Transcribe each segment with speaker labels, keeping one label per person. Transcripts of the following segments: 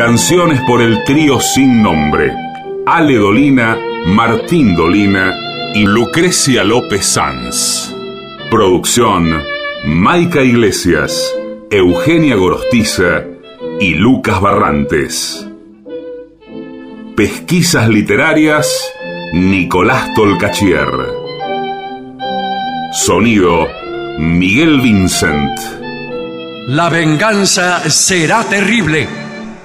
Speaker 1: Canciones por el trío sin nombre. Ale Dolina, Martín Dolina y Lucrecia López Sanz. Producción, Maica Iglesias, Eugenia Gorostiza y Lucas Barrantes. Pesquisas literarias, Nicolás Tolcachier. Sonido, Miguel Vincent.
Speaker 2: La venganza será terrible.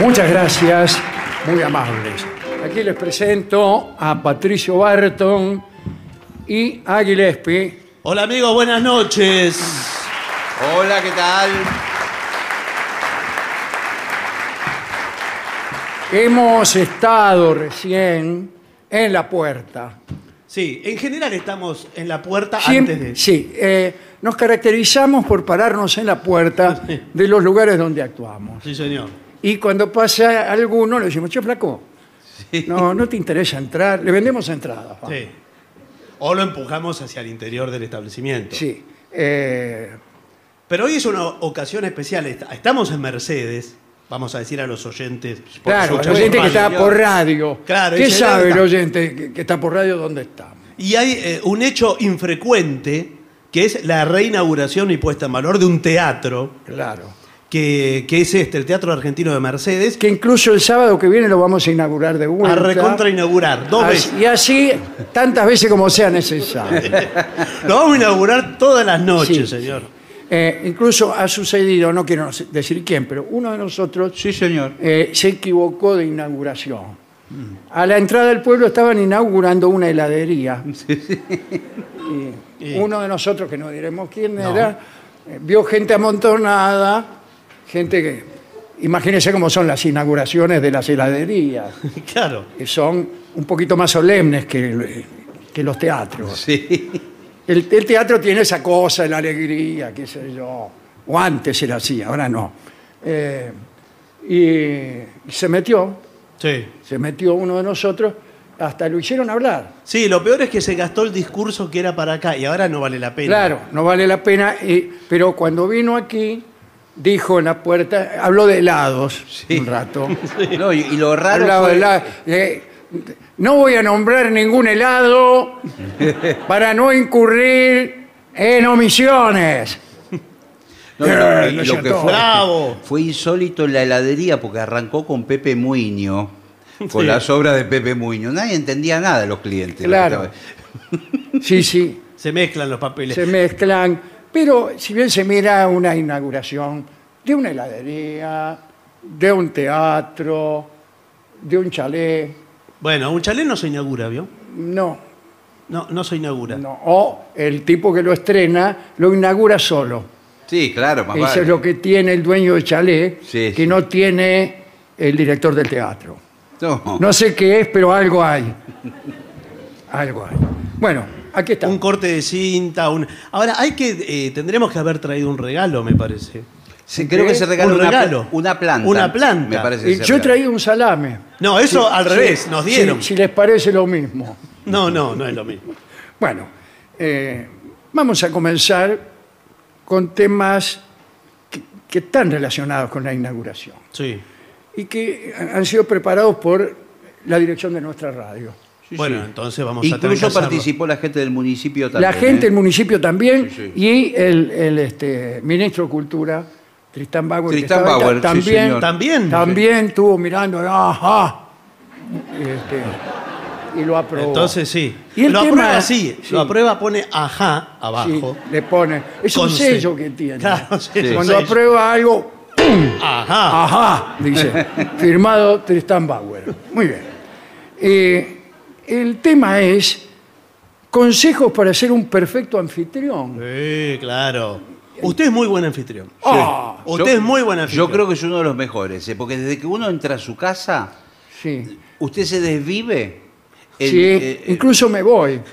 Speaker 3: muchas gracias, muy amables. Aquí les presento a Patricio Barton y a Gillespie.
Speaker 4: Hola amigos, buenas noches.
Speaker 5: Hola, ¿qué tal?
Speaker 3: Hemos estado recién en la puerta.
Speaker 4: Sí, en general estamos en la puerta
Speaker 3: Siempre-
Speaker 4: antes de...
Speaker 3: Sí, eh, nos caracterizamos por pararnos en la puerta de los lugares donde actuamos.
Speaker 4: Sí, señor.
Speaker 3: Y cuando pasa alguno le decimos, che, flaco, no, no te interesa entrar, le vendemos entradas.
Speaker 4: Sí. O lo empujamos hacia el interior del establecimiento.
Speaker 3: Sí, eh,
Speaker 4: Pero hoy es una ocasión especial. Est- Estamos en Mercedes. Vamos a decir a los oyentes. por
Speaker 3: claro, el
Speaker 4: su
Speaker 3: oyente que está por radio.
Speaker 4: Claro,
Speaker 3: ¿Qué
Speaker 4: dice,
Speaker 3: sabe el
Speaker 4: ¿dónde
Speaker 3: oyente que, que está por radio dónde estamos?
Speaker 4: Y hay eh, un hecho infrecuente que es la reinauguración y puesta en valor de un teatro,
Speaker 3: Claro.
Speaker 4: Que, que es este, el Teatro Argentino de Mercedes,
Speaker 3: Que incluso el sábado que viene lo vamos a inaugurar de vuelta.
Speaker 4: a recontra inaugurar dos
Speaker 3: Así-
Speaker 4: veces.
Speaker 3: Y así tantas veces como sea necesario.
Speaker 4: Lo vamos a inaugurar todas las noches,
Speaker 3: Sí,
Speaker 4: señor.
Speaker 3: Eh, incluso ha sucedido, no quiero decir quién, pero uno de nosotros
Speaker 5: Sí, señor.
Speaker 3: eh, se equivocó de inauguración. A la entrada del pueblo estaban inaugurando una heladería. Y uno de nosotros, que no diremos quién era, eh, vio gente amontonada, gente que... Imagínense cómo son las inauguraciones de las heladerías,
Speaker 4: Claro.
Speaker 3: que son un poquito más solemnes que, que los teatros.
Speaker 5: Sí.
Speaker 3: El, el teatro tiene esa cosa, la alegría, qué sé yo. O antes era así, ahora no. Eh, y se metió,
Speaker 4: Sí.
Speaker 3: se metió uno de nosotros, hasta lo hicieron hablar.
Speaker 4: Sí, lo peor es que se gastó el discurso que era para acá y ahora no vale la pena.
Speaker 3: Claro, no vale la pena, y- pero cuando vino aquí, dijo en la puerta, habló de helados un rato.
Speaker 5: No, y, y lo raro
Speaker 3: Hablaba
Speaker 5: fue-
Speaker 3: de helado, eh, no voy a nombrar ningún helado para no incurrir en omisiones.
Speaker 5: no, no,
Speaker 3: Eh,
Speaker 5: y
Speaker 3: ¿no es
Speaker 5: lo que fue,
Speaker 4: ¡Bravo!
Speaker 5: fue insólito en la heladería porque arrancó con Pepe Muño, con
Speaker 4: Sí.
Speaker 5: las obras de Pepe Muño. Nadie entendía nada de los clientes.
Speaker 3: Claro. Sí, sí,
Speaker 4: Se mezclan los papeles.
Speaker 3: se mezclan. Pero si bien se mira una inauguración de una heladería, de un teatro, de un chalet,
Speaker 4: Bueno, un chalet no se inaugura, ¿vio?
Speaker 3: No,
Speaker 4: No, no se inaugura.
Speaker 3: no. O el tipo que lo estrena lo inaugura solo.
Speaker 5: Sí, claro, más
Speaker 3: Eso
Speaker 5: vale.
Speaker 3: es lo que tiene el dueño del chalet,
Speaker 5: Sí,
Speaker 3: que
Speaker 5: sí.
Speaker 3: no tiene el director del teatro.
Speaker 5: No.
Speaker 3: No sé qué es, pero algo hay. Algo hay. Bueno, aquí está.
Speaker 4: Un corte de cinta, un... Ahora, hay que... eh, tendremos que haber traído un regalo, me parece.
Speaker 5: Sí, creo que se regala
Speaker 4: Un
Speaker 5: una,
Speaker 4: regalo.
Speaker 5: una planta.
Speaker 4: Una planta.
Speaker 5: Me parece
Speaker 3: Y yo he traído un salame.
Speaker 4: No, eso al revés, nos dieron.
Speaker 3: Si, si les parece lo mismo.
Speaker 4: No, no, no es lo mismo.
Speaker 3: Bueno, eh, vamos a comenzar con temas que, que están relacionados con la inauguración
Speaker 4: Sí.
Speaker 3: y que han sido preparados por la dirección de nuestra radio.
Speaker 5: Sí,
Speaker 4: bueno,
Speaker 5: sí.
Speaker 4: entonces vamos a tener
Speaker 5: Incluso participó la gente del municipio también.
Speaker 3: la gente
Speaker 5: ¿eh?
Speaker 3: del municipio también
Speaker 5: Sí, sí.
Speaker 3: y el, el, este, ministro de Cultura, Tristán Bauer,
Speaker 5: Tristán Bauer, sí,
Speaker 3: también,
Speaker 5: señor.
Speaker 4: También.
Speaker 3: también estuvo mirando, ajá, este, y lo aprobó.
Speaker 4: Entonces sí.
Speaker 3: Y el
Speaker 4: lo
Speaker 3: tema-
Speaker 4: aprueba así.
Speaker 3: sí.
Speaker 4: Lo aprueba, pone ajá
Speaker 3: Sí,
Speaker 4: abajo.
Speaker 3: le pone. Es un sello que tiene.
Speaker 4: Claro,
Speaker 3: Cuando
Speaker 4: sello.
Speaker 3: aprueba algo,
Speaker 4: Ajá.
Speaker 3: ajá, dice, firmado Tristán Bauer. Muy bien. Eh, el tema es consejos para ser un perfecto anfitrión.
Speaker 4: Sí, claro. Usted es muy buen anfitrión.
Speaker 3: Ah,
Speaker 4: Usted
Speaker 5: Yo-
Speaker 4: es muy buen anfitrión.
Speaker 5: Yo creo que es uno de los mejores, ¿eh? porque desde que uno entra a su casa,
Speaker 3: sí.
Speaker 5: usted se desvive.
Speaker 3: Sí,
Speaker 5: eh, eh,
Speaker 3: incluso me voy.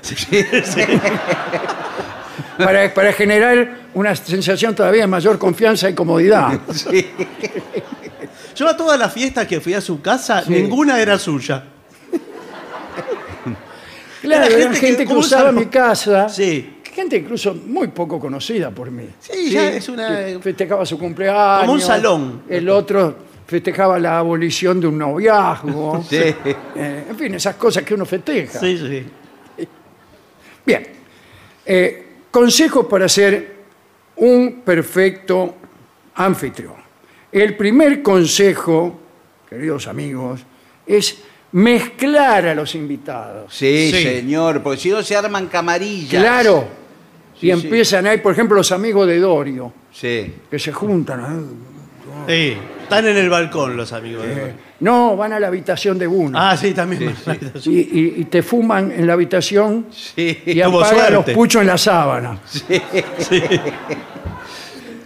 Speaker 3: para, para generar una sensación todavía de mayor confianza y comodidad.
Speaker 5: sí.
Speaker 4: Yo a todas las fiestas que fui a su casa,
Speaker 3: Sí.
Speaker 4: ninguna era suya.
Speaker 3: Claro,
Speaker 4: Era gente
Speaker 3: gente,
Speaker 4: que-
Speaker 3: usaba mi casa.
Speaker 4: Sí.
Speaker 3: Gente incluso muy poco conocida por mí.
Speaker 4: Sí, ya es una.
Speaker 3: que festejaba su cumpleaños.
Speaker 4: Como un salón.
Speaker 3: El otro festejaba la abolición de un noviazgo.
Speaker 5: Sí.
Speaker 3: Eh, en fin, esas cosas que uno festeja.
Speaker 4: Sí, sí.
Speaker 3: Bien. Eh, consejos para ser un perfecto anfitrión. El primer consejo, queridos amigos, es mezclar a los invitados.
Speaker 5: Sí,
Speaker 4: Sí.
Speaker 5: señor, porque si no se arman camarillas.
Speaker 3: Claro.
Speaker 5: Sí,
Speaker 3: y
Speaker 5: sí.
Speaker 3: empiezan ahí, por ejemplo, los amigos de Dorio,
Speaker 5: Sí.
Speaker 3: que se juntan. ¿eh?
Speaker 4: Sí. Están en el balcón los amigos. de-
Speaker 3: Eh, no, van a la habitación de uno.
Speaker 4: Ah, sí, también.
Speaker 3: y, y- y te fuman en la habitación
Speaker 5: Sí.
Speaker 3: y
Speaker 4: tuvo
Speaker 3: apagan los
Speaker 4: suerte.
Speaker 3: puchos en la sábana.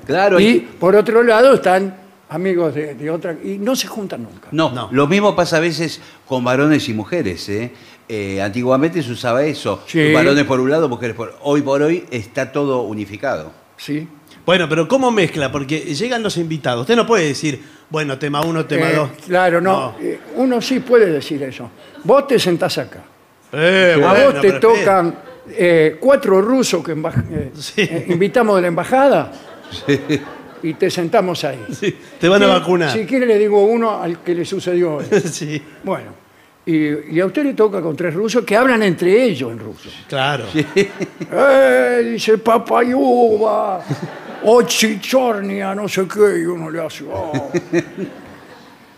Speaker 5: Claro.
Speaker 3: Y por otro lado están amigos de, de otra... Y no se juntan nunca.
Speaker 5: No,
Speaker 4: No.
Speaker 5: lo mismo pasa a veces con varones y mujeres. ¿eh? Eh, antiguamente se usaba eso.
Speaker 3: Sí.
Speaker 5: Varones por un lado, mujeres por Hoy por hoy está todo unificado.
Speaker 3: ¿Sí?
Speaker 4: Bueno, pero ¿cómo mezcla? Porque llegan los invitados. Usted no puede decir, bueno, tema uno, tema
Speaker 3: Eh,
Speaker 4: dos.
Speaker 3: claro, no.
Speaker 4: No.
Speaker 3: eh, uno sí puede decir eso. Vos te sentás acá.
Speaker 4: Eh,
Speaker 3: a
Speaker 4: bueno,
Speaker 3: vos te tocan eh, cuatro rusos que eh,
Speaker 4: Sí.
Speaker 3: eh, invitamos de la embajada y te sentamos ahí.
Speaker 4: Sí, te van a
Speaker 3: Si-
Speaker 4: vacunar.
Speaker 3: Si quiere le digo uno al que le sucedió hoy.
Speaker 4: Sí,
Speaker 3: Bueno, y, y a usted le toca con tres rusos que hablan entre ellos en ruso.
Speaker 4: claro.
Speaker 3: ¡Eh! Dice papayuba, o chichornia, no sé qué, y uno le hace. "Oh".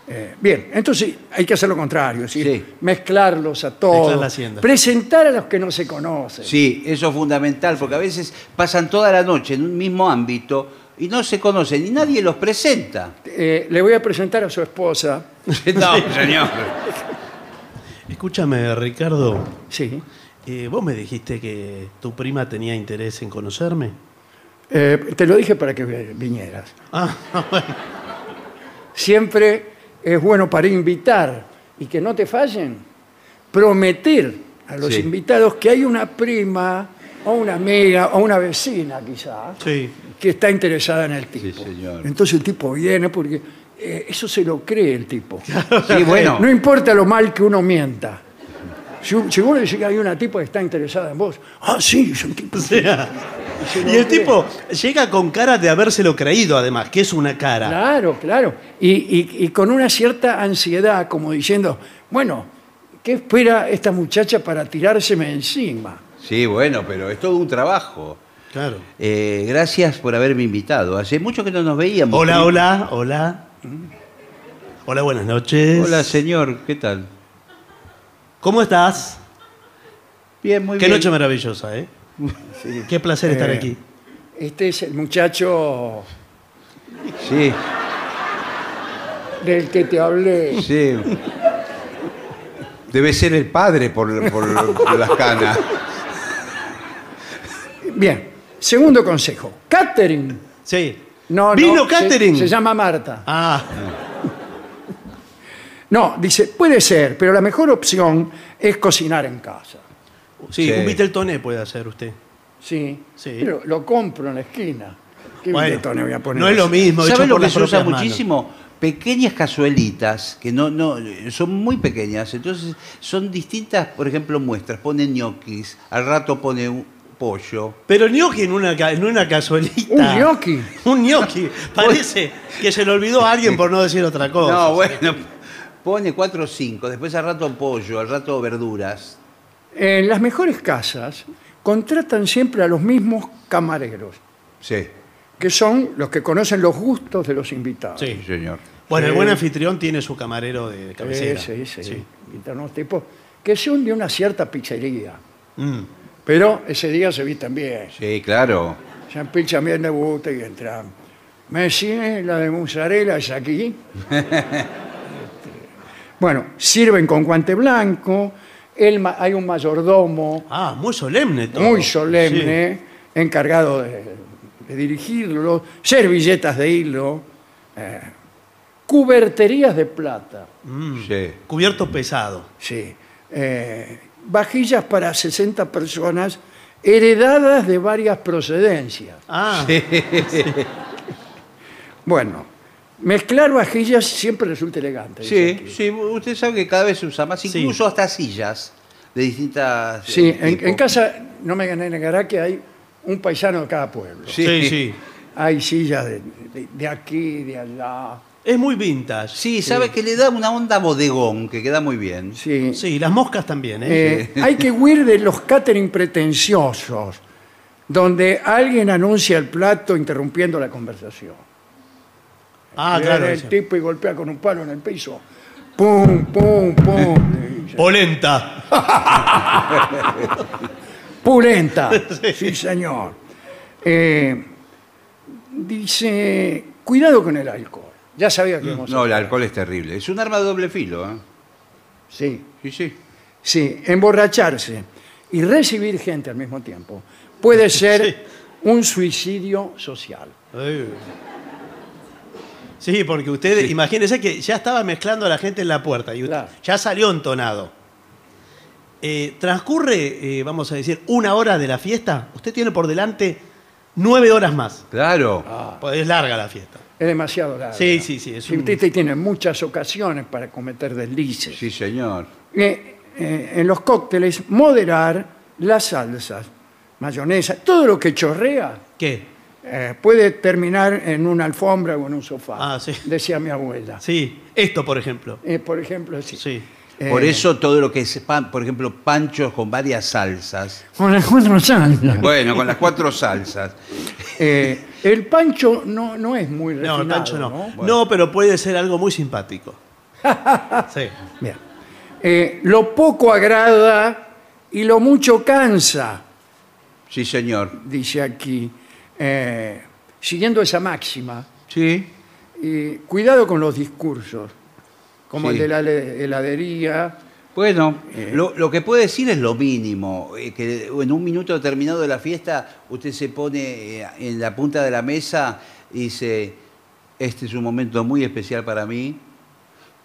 Speaker 3: Eh, bien, entonces hay que hacer lo contrario, es decir,
Speaker 5: Sí.
Speaker 3: mezclarlos a
Speaker 4: Mezclar
Speaker 3: todos,
Speaker 4: la hacienda.
Speaker 3: presentar a los que no se conocen.
Speaker 5: Sí, eso es fundamental, porque a veces pasan toda la noche en un mismo ámbito y no se conocen y nadie los presenta.
Speaker 3: Eh, le voy a presentar a su esposa.
Speaker 5: No, señor.
Speaker 4: Escúchame, Ricardo.
Speaker 3: Sí.
Speaker 4: eh, vos me dijiste que tu prima tenía interés en conocerme.
Speaker 3: Eh, te lo dije para que vinieras.
Speaker 4: Ah, bueno.
Speaker 3: Siempre es bueno para invitar y que no te fallen, prometer a los
Speaker 5: Sí.
Speaker 3: invitados que hay una prima o una amiga o una vecina quizás
Speaker 4: Sí.
Speaker 3: que está interesada en el tipo.
Speaker 5: Sí, señor.
Speaker 3: Entonces el tipo viene porque eh, eso se lo cree el tipo.
Speaker 5: Sí, bueno.
Speaker 3: No importa lo mal que uno mienta. Si, si vos le decís que hay una tipa que está interesada en vos, ah, sí, es un tipo.
Speaker 4: O sea, y el
Speaker 3: cree.
Speaker 4: tipo llega con cara de habérselo creído, además, que es una cara.
Speaker 3: Claro, claro. Y, y- y con una cierta ansiedad, como diciendo, bueno, ¿qué espera esta muchacha para tirárseme encima?
Speaker 5: Sí, bueno, pero es todo un trabajo.
Speaker 4: Claro.
Speaker 5: Eh, gracias por haberme invitado. Hace mucho que no nos veíamos.
Speaker 4: Hola, hola, hola. Hola, buenas noches.
Speaker 5: Hola, señor. ¿Qué tal?
Speaker 4: ¿Cómo estás?
Speaker 5: Bien, muy
Speaker 4: Qué
Speaker 5: bien.
Speaker 4: noche maravillosa, ¿eh? Qué placer estar
Speaker 3: Eh,
Speaker 4: aquí.
Speaker 3: Este es el muchacho
Speaker 5: Sí,
Speaker 3: del que te hablé.
Speaker 5: sí. Debe ser el padre por, por- por las canas.
Speaker 3: Bien, segundo consejo. Catherine.
Speaker 4: Sí.
Speaker 3: No,
Speaker 4: ¿Vino
Speaker 3: no, se- llama Marta.
Speaker 4: Ah,
Speaker 3: No, dice, puede ser, pero la mejor opción es cocinar en casa.
Speaker 4: sí,
Speaker 5: Sí.
Speaker 4: un Viteltoné puede hacer usted.
Speaker 3: Sí,
Speaker 4: Sí.
Speaker 3: pero lo compro en la esquina. ¿Qué
Speaker 4: Bueno,
Speaker 3: billetón le voy a poner?
Speaker 4: no es lo mismo. hecho
Speaker 5: ¿Sabes lo
Speaker 4: por
Speaker 5: que
Speaker 4: las
Speaker 5: se usa
Speaker 4: propias manos.
Speaker 5: muchísimo? Pequeñas cazuelitas que no, no son muy pequeñas, entonces son distintas, por ejemplo, muestras. Pone ñoquis, al rato pone un pollo.
Speaker 4: Pero gnocchi en una, ca- en una cazuelita.
Speaker 3: ¿Un gnocchi?
Speaker 4: Un gnocchi. Parece que se le olvidó a alguien por no decir otra cosa.
Speaker 5: No, bueno, pone cuatro o cinco, después al rato pollo, al rato verduras.
Speaker 3: En las mejores casas contratan siempre a los mismos camareros,
Speaker 5: Sí,
Speaker 3: que son los que conocen los gustos de los invitados.
Speaker 4: Sí.
Speaker 5: sí, señor.
Speaker 4: Bueno, el
Speaker 3: Sí.
Speaker 4: buen anfitrión tiene su camarero de
Speaker 3: Sí,
Speaker 4: cabecera.
Speaker 3: sí, sí. Invitan unos tipos que son de una cierta pizzería,
Speaker 4: Mm.
Speaker 3: Pero ese día se vistan bien.
Speaker 5: Sí, claro.
Speaker 3: Se empilchan bien de gusto y entran. Messi, la de mozzarella es aquí. Bueno, sirven con guante blanco. el ma- hay un mayordomo
Speaker 4: Ah, muy solemne todo.
Speaker 3: muy solemne, encargado de, de dirigirlo, servilletas de hilo, eh, cuberterías de plata,
Speaker 4: Mm.
Speaker 5: Sí.
Speaker 4: Cubierto pesado.
Speaker 3: sí, eh, vajillas para 60 personas heredadas de varias procedencias.
Speaker 4: Ah,
Speaker 3: Bueno, mezclar vajillas siempre resulta elegante.
Speaker 5: Sí, sí, usted sabe que cada vez se usa más,
Speaker 4: Sí.
Speaker 5: incluso hasta sillas de distintas.
Speaker 3: Sí,
Speaker 5: eh,
Speaker 3: en, casa no me negará que hay un paisano de cada pueblo.
Speaker 5: Sí.
Speaker 4: sí, sí.
Speaker 3: Hay sillas de, de- de aquí, de allá.
Speaker 4: Es muy vintage.
Speaker 5: Sí, sabe que le da una onda bodegón que queda muy bien.
Speaker 3: Sí.
Speaker 4: Sí, las moscas también, ¿eh?
Speaker 3: Eh, hay que huir de los catering pretenciosos, donde alguien anuncia el plato interrumpiendo la conversación.
Speaker 4: ah,
Speaker 3: Viene
Speaker 4: claro.
Speaker 3: el
Speaker 4: eso.
Speaker 3: tipo y golpea con un palo en el piso. Pum, pum, pum. Y dice,
Speaker 4: Polenta.
Speaker 3: Pulenta. Sí, señor. Eh, dice, cuidado con el alcohol. Ya sabía que íbamos a
Speaker 5: No, el
Speaker 3: hablar.
Speaker 5: alcohol es terrible. Es un arma de doble filo, ¿eh?
Speaker 3: Sí,
Speaker 5: Sí, sí.
Speaker 3: sí. Emborracharse y recibir gente al mismo tiempo puede ser un suicidio social.
Speaker 4: Sí, porque usted, imagínese que ya estaba mezclando a la gente en la puerta y usted
Speaker 3: Claro.
Speaker 4: ya salió entonado. Eh, transcurre, eh, vamos a decir, una hora de la fiesta, usted tiene por delante nueve horas más.
Speaker 5: Claro.
Speaker 4: Pues es larga la fiesta.
Speaker 3: Es demasiado largo.
Speaker 4: Sí, sí, sí, es un-
Speaker 3: usted tiene muchas ocasiones para cometer deslices.
Speaker 5: Sí, señor.
Speaker 3: Eh, eh, en los cócteles, moderar las salsas, mayonesa, todo lo que chorrea
Speaker 4: ¿Qué?
Speaker 3: eh, puede terminar en una alfombra o en un sofá,
Speaker 4: Ah, sí.
Speaker 3: decía mi abuela.
Speaker 4: Sí, esto, por ejemplo.
Speaker 3: Eh, por ejemplo, sí.
Speaker 4: Sí.
Speaker 3: Eh,
Speaker 5: Por eso todo lo que es pan, por ejemplo, panchos con varias salsas.
Speaker 3: Con las cuatro salsas.
Speaker 5: Bueno, con las cuatro salsas.
Speaker 3: Eh, el pancho no, no es muy
Speaker 4: No,
Speaker 3: refinado,
Speaker 4: el pancho no.
Speaker 3: ¿no?
Speaker 4: No, pero puede ser algo muy simpático. Sí.
Speaker 3: Bien. Eh, lo poco agrada y lo mucho cansa,
Speaker 5: Sí, señor.
Speaker 3: dice aquí. Eh, siguiendo esa máxima,
Speaker 5: Sí.
Speaker 3: y cuidado con los discursos, como
Speaker 5: Sí.
Speaker 3: el de la heladería.
Speaker 5: Bueno,
Speaker 3: Eh.
Speaker 5: lo, lo que puede decir es lo mínimo, eh, que en un minuto determinado de la fiesta usted se pone eh, en la punta de la mesa y dice, este es un momento muy especial para mí,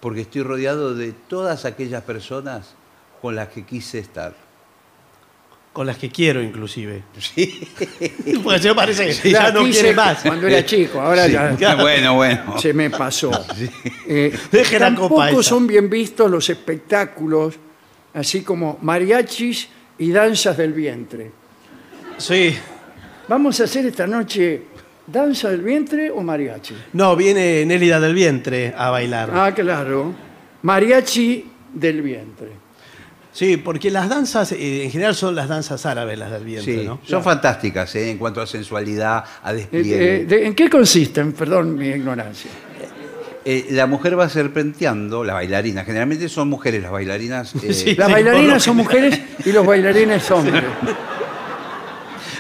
Speaker 5: porque estoy rodeado de todas aquellas personas con las que quise estar.
Speaker 4: Con las que quiero, inclusive.
Speaker 5: Sí.
Speaker 4: Porque se me parece que ya no
Speaker 3: quise
Speaker 4: quiere más.
Speaker 3: Cuando era chico, ahora ya
Speaker 5: Bueno, bueno.
Speaker 3: se me pasó. Eh,
Speaker 4: Deje la
Speaker 3: tampoco
Speaker 4: copa esa.
Speaker 3: son bien vistos los espectáculos, así como mariachis y danzas del vientre.
Speaker 4: Sí.
Speaker 3: Vamos a hacer esta noche danza del vientre o mariachi.
Speaker 4: No, viene Nélida del Vientre a bailar.
Speaker 3: Ah, claro. Mariachi del vientre.
Speaker 4: Sí, porque las danzas, eh, en general son las danzas árabes las del vientre,
Speaker 5: Sí,
Speaker 4: ¿no?
Speaker 5: son fantásticas eh, en cuanto a sensualidad, a
Speaker 3: Eh,
Speaker 5: despliegue.
Speaker 3: eh, de- ¿En qué consisten? Perdón mi ignorancia.
Speaker 5: La mujer va serpenteando, la bailarina, generalmente son mujeres las bailarinas.
Speaker 4: Sí.
Speaker 3: Las bailarinas son mujeres y los bailarines hombres.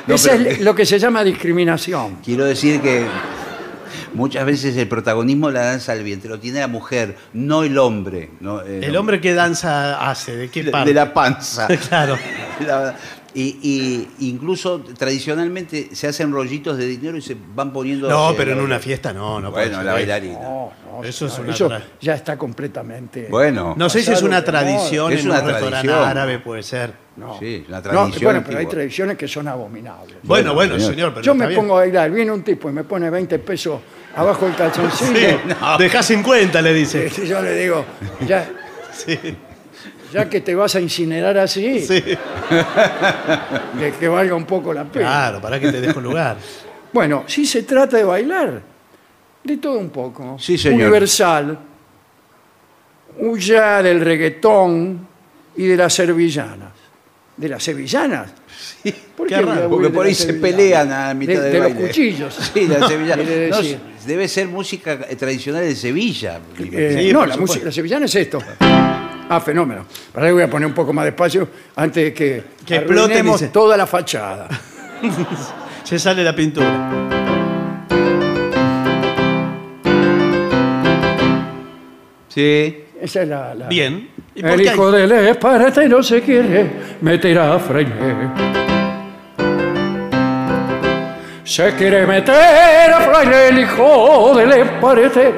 Speaker 5: No, pero-
Speaker 3: es lo que se llama discriminación.
Speaker 5: Quiero decir que muchas veces el protagonismo de la danza del vientre lo tiene la mujer, no el hombre. no, eh,
Speaker 4: ¿El hombre qué danza hace? ¿De qué parte?
Speaker 5: de la panza.
Speaker 4: claro.
Speaker 5: La- y, y incluso tradicionalmente se hacen rollitos de dinero y se van poniendo.
Speaker 4: No, pero en una fiesta no, no puede
Speaker 5: Bueno, la bailarina.
Speaker 3: No, no,
Speaker 4: Eso es
Speaker 3: no,
Speaker 4: una
Speaker 3: eso ya está completamente.
Speaker 5: Bueno,
Speaker 4: No sé si es una tradición
Speaker 5: Es
Speaker 4: en
Speaker 5: una
Speaker 4: un restaurante
Speaker 5: tradición.
Speaker 4: árabe, puede ser.
Speaker 3: no.
Speaker 5: sí, una
Speaker 3: No,
Speaker 5: tradición.
Speaker 3: bueno, pero hay tradiciones que son abominables.
Speaker 4: Bueno, bueno,
Speaker 5: señor.
Speaker 4: señor, pero
Speaker 3: Yo
Speaker 4: está
Speaker 3: me
Speaker 4: bien.
Speaker 3: pongo a bailar, viene un tipo y me pone 20 pesos abajo del calzoncillo.
Speaker 4: Sí, Deja 50, le dice.
Speaker 3: Y yo le digo, ya,
Speaker 4: Sí,
Speaker 3: ya que te vas a incinerar así,
Speaker 4: sí.
Speaker 3: de que valga un poco la pena.
Speaker 4: Claro, para que te dejo lugar.
Speaker 3: Bueno, si se trata de bailar, de todo un poco.
Speaker 5: Sí, señor.
Speaker 3: Universal, huya del reggaetón y de las sevillanas. ¿De las sevillanas? ¿Por
Speaker 4: qué
Speaker 3: voy a
Speaker 5: Porque
Speaker 3: huir de
Speaker 5: por ahí
Speaker 3: las
Speaker 5: se
Speaker 3: sevillanas?
Speaker 5: pelean a mitad
Speaker 3: de,
Speaker 5: del
Speaker 3: de
Speaker 5: baile.
Speaker 3: los cuchillos.
Speaker 5: Sí, la sevillana.
Speaker 3: Quiere
Speaker 5: No,
Speaker 3: decir.
Speaker 5: debe ser música eh, tradicional de Sevilla.
Speaker 3: Eh,
Speaker 4: Sí,
Speaker 3: no, la, música, la sevillana es esto. Ah, fenómeno. Para ahí voy a poner un poco más despacio antes de que,
Speaker 4: Que exploten,
Speaker 3: arruinemos
Speaker 4: dice.
Speaker 3: toda la fachada.
Speaker 4: Se sale la pintura.
Speaker 5: Sí.
Speaker 3: Esa es la... la-
Speaker 4: Bien. ¿Y por
Speaker 3: El
Speaker 4: qué
Speaker 3: hijo
Speaker 4: hay-
Speaker 3: del esparete no se quiere meter a fraile. Se quiere meter a fraile el hijo del esparete.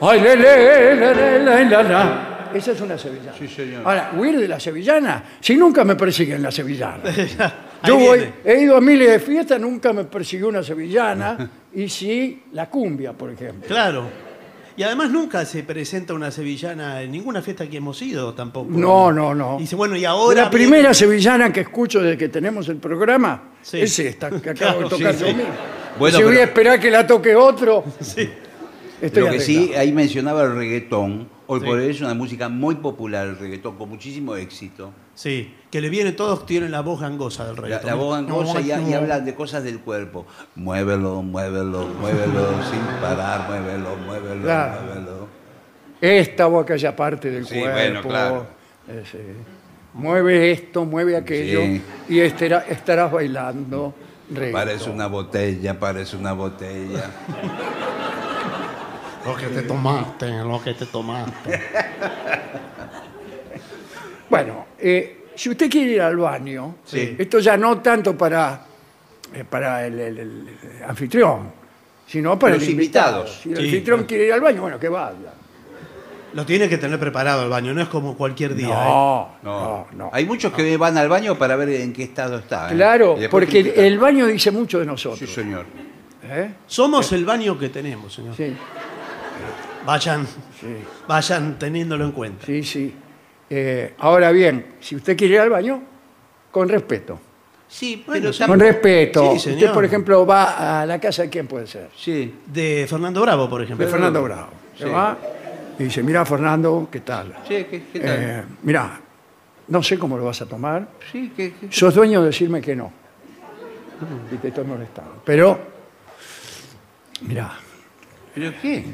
Speaker 3: Ay, le, le, le, le, le, la, la. Esa es una sevillana.
Speaker 5: Sí, señor.
Speaker 3: Ahora, huir de la sevillana, si nunca me persiguen la sevillana.
Speaker 4: Ahí
Speaker 3: Yo voy,
Speaker 4: viene.
Speaker 3: he ido a miles de fiestas, nunca me persiguió una sevillana. Y sí, la cumbia, por ejemplo.
Speaker 4: Claro. Y además nunca se presenta una sevillana en ninguna fiesta que hemos ido tampoco.
Speaker 3: No, no, no.
Speaker 4: Y dice, bueno, y ahora.
Speaker 3: la primera sevillana que escucho desde que tenemos el programa
Speaker 4: Sí.
Speaker 3: es esta que acabo
Speaker 4: Claro,
Speaker 3: de tocar
Speaker 4: sí,
Speaker 3: yo
Speaker 4: sí.
Speaker 3: mismo.
Speaker 5: Bueno,
Speaker 3: si voy
Speaker 5: pero-
Speaker 3: a esperar que la toque otro,
Speaker 4: Sí.
Speaker 3: Estoy
Speaker 5: Lo que sí, ahí mencionaba el reggaetón. Hoy
Speaker 4: Sí.
Speaker 5: por hoy es una música muy popular el reggaetón, con muchísimo éxito.
Speaker 4: Sí. Que le viene, todos tienen la voz gangosa del reggaetón.
Speaker 5: la voz gangosa y, y hablan de cosas del cuerpo. Muévelo, muévelo, muévelo sin parar, muévelo, muévelo,
Speaker 3: Claro.
Speaker 5: muévelo.
Speaker 3: Esta o aquella parte del
Speaker 5: Sí,
Speaker 3: cuerpo.
Speaker 5: bueno, claro.
Speaker 3: eh, sí. Mueve esto, mueve aquello
Speaker 5: Sí.
Speaker 3: y estará- estarás bailando reggaetón.
Speaker 5: Parece una botella, parece una botella.
Speaker 4: Lo que te tomaste, lo que te tomaste.
Speaker 3: Bueno, eh, si usted quiere ir al baño,
Speaker 5: Sí.
Speaker 3: esto ya no tanto para, eh, para el, el- el anfitrión, sino para
Speaker 5: Los
Speaker 3: el invitado.
Speaker 5: invitados.
Speaker 3: Si el
Speaker 4: Sí,
Speaker 3: anfitrión
Speaker 4: claro.
Speaker 3: quiere ir al baño, bueno, que vaya.
Speaker 4: Lo tiene que tener preparado el baño, no es como cualquier día. ¿eh?
Speaker 3: No,
Speaker 5: No,
Speaker 3: no, no.
Speaker 5: Hay muchos que van al baño para ver en qué estado está. ¿eh?
Speaker 3: Claro,
Speaker 5: Y después
Speaker 3: porque
Speaker 5: critican.
Speaker 3: el baño dice mucho de
Speaker 5: Sí,
Speaker 3: nosotros.
Speaker 5: señor.
Speaker 3: ¿eh?
Speaker 4: Somos el baño que tenemos, señor.
Speaker 3: Sí,
Speaker 4: Vayan,
Speaker 3: sí,
Speaker 4: vayan teniéndolo en cuenta.
Speaker 3: sí, sí. Eh, ahora bien, si usted quiere ir al baño, con respeto.
Speaker 5: Sí,
Speaker 4: Bueno,
Speaker 5: pero
Speaker 4: sí.
Speaker 3: Con respeto.
Speaker 4: Sí, señor.
Speaker 3: usted, por ejemplo, va a la casa de quién puede ser.
Speaker 5: Sí.
Speaker 4: De Fernando Bravo, por ejemplo.
Speaker 3: De Fernando Bravo. Se
Speaker 5: Sí.
Speaker 3: va y dice, mira Fernando, ¿qué tal?
Speaker 5: Sí, ¿qué, qué tal?
Speaker 3: Eh, mira, no sé cómo lo vas a tomar.
Speaker 5: sí, ¿qué, qué-
Speaker 3: Sos dueño de decirme que no. Y te estoy molestando. Pero, mira,
Speaker 5: ¿Pero qué?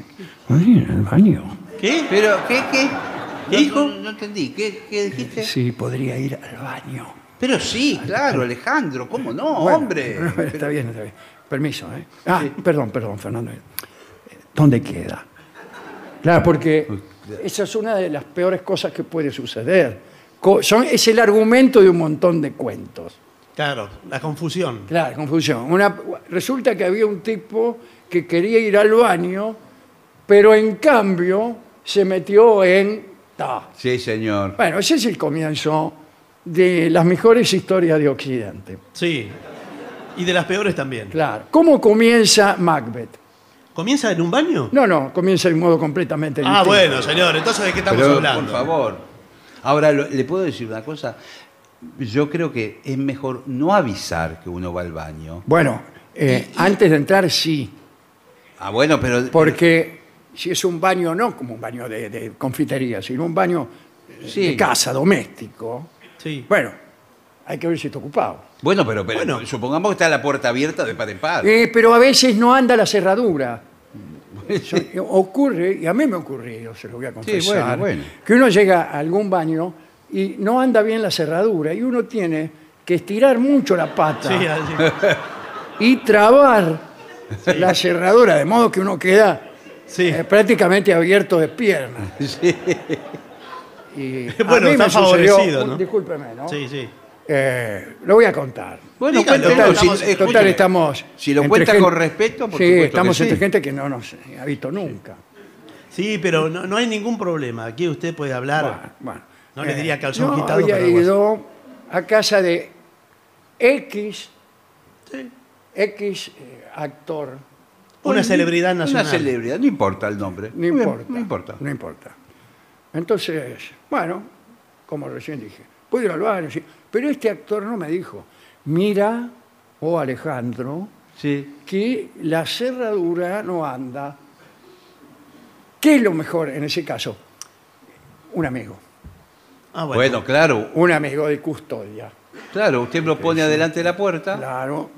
Speaker 3: ¿en el baño?
Speaker 4: ¿Qué?
Speaker 5: ¿Pero qué, qué?
Speaker 4: ¿Qué dijo?
Speaker 5: No, no entendí. ¿Qué, qué dijiste?
Speaker 3: Sí, podría ir al baño.
Speaker 5: Pero sí, claro, Alejandro, ¿cómo no,
Speaker 3: Bueno,
Speaker 5: hombre?
Speaker 3: Está bien, está bien. Permiso, ¿eh? Ah, perdón, perdón, Fernando. ¿Dónde queda? Claro, porque esa es una de las peores cosas que puede suceder. Co- son- es el argumento de un montón de cuentos.
Speaker 4: Claro, la confusión.
Speaker 3: Claro, confusión. Una, resulta que había un tipo que quería ir al baño, pero en cambio se metió en... ta.
Speaker 5: Sí, señor.
Speaker 3: Bueno, ese es el comienzo de las mejores historias de Occidente.
Speaker 4: Sí. Y de las peores también.
Speaker 3: Claro. ¿Cómo comienza Macbeth?
Speaker 4: ¿Comienza en un baño?
Speaker 3: No, no, comienza de un modo completamente
Speaker 4: Ah,
Speaker 3: distinto.
Speaker 4: bueno, señor, entonces de qué estamos
Speaker 5: Pero,
Speaker 4: hablando.
Speaker 5: por favor. Ahora, lo- le puedo decir una cosa. Yo creo que es mejor no avisar que uno va al baño.
Speaker 3: Bueno, eh, antes de entrar sí,
Speaker 5: Ah, bueno, pero...
Speaker 3: porque si es un baño no como un baño de, de confitería, sino un baño eh,
Speaker 5: Sí.
Speaker 3: de casa, doméstico,
Speaker 4: Sí.
Speaker 3: bueno, hay que ver si está ocupado.
Speaker 5: Bueno, pero, pero
Speaker 4: Bueno.
Speaker 5: supongamos que está la puerta abierta de par en par.
Speaker 3: Eh, pero a veces no anda la cerradura. Eso, eh, ocurre, y a mí me ha ocurrido, se lo voy a confesar,
Speaker 5: bueno, bueno.
Speaker 3: que uno llega a algún baño y no anda bien la cerradura y uno tiene que estirar mucho la pata
Speaker 4: Sí, así.
Speaker 3: y trabar la cerradura, de modo que uno queda
Speaker 4: Sí.
Speaker 3: eh, prácticamente abierto de piernas. Y a
Speaker 4: Bueno,
Speaker 3: mí
Speaker 4: está
Speaker 3: me sucedió-
Speaker 4: favorecido, ¿no?
Speaker 3: Discúlpeme, ¿no?
Speaker 4: Sí, sí.
Speaker 3: Eh, lo voy a contar.
Speaker 5: Bueno,
Speaker 4: Dígalo,
Speaker 5: cuéntelo,
Speaker 4: estamos-
Speaker 5: si-
Speaker 3: Total, estamos.
Speaker 5: Si lo cuenta
Speaker 3: gente-
Speaker 5: con respeto, por
Speaker 3: Sí,
Speaker 5: supuesto que
Speaker 3: estamos
Speaker 5: sí.
Speaker 3: entre gente que no nos ha visto nunca.
Speaker 4: Sí, pero no, no hay ningún problema. Aquí usted puede hablar.
Speaker 3: Bueno, bueno.
Speaker 4: No le
Speaker 3: Eh,
Speaker 4: diría calzón
Speaker 3: yo
Speaker 4: quitado,
Speaker 3: había ido a casa de X,
Speaker 4: Sí.
Speaker 3: X eh, actor.
Speaker 4: Una celebridad nacional.
Speaker 5: Una celebridad, no importa el nombre.
Speaker 3: No importa.
Speaker 5: No importa.
Speaker 3: No importa. Entonces, bueno, como recién dije, puedo ir al baño, sí. Pero este actor no me dijo, mira, oh Alejandro,
Speaker 5: Sí.
Speaker 3: que la cerradura no anda. ¿Qué es lo mejor en ese caso? Un amigo,
Speaker 4: Ah, bueno.
Speaker 5: Bueno, claro,
Speaker 3: un amigo de custodia.
Speaker 5: claro, usted lo pone adelante de la puerta.
Speaker 3: Claro,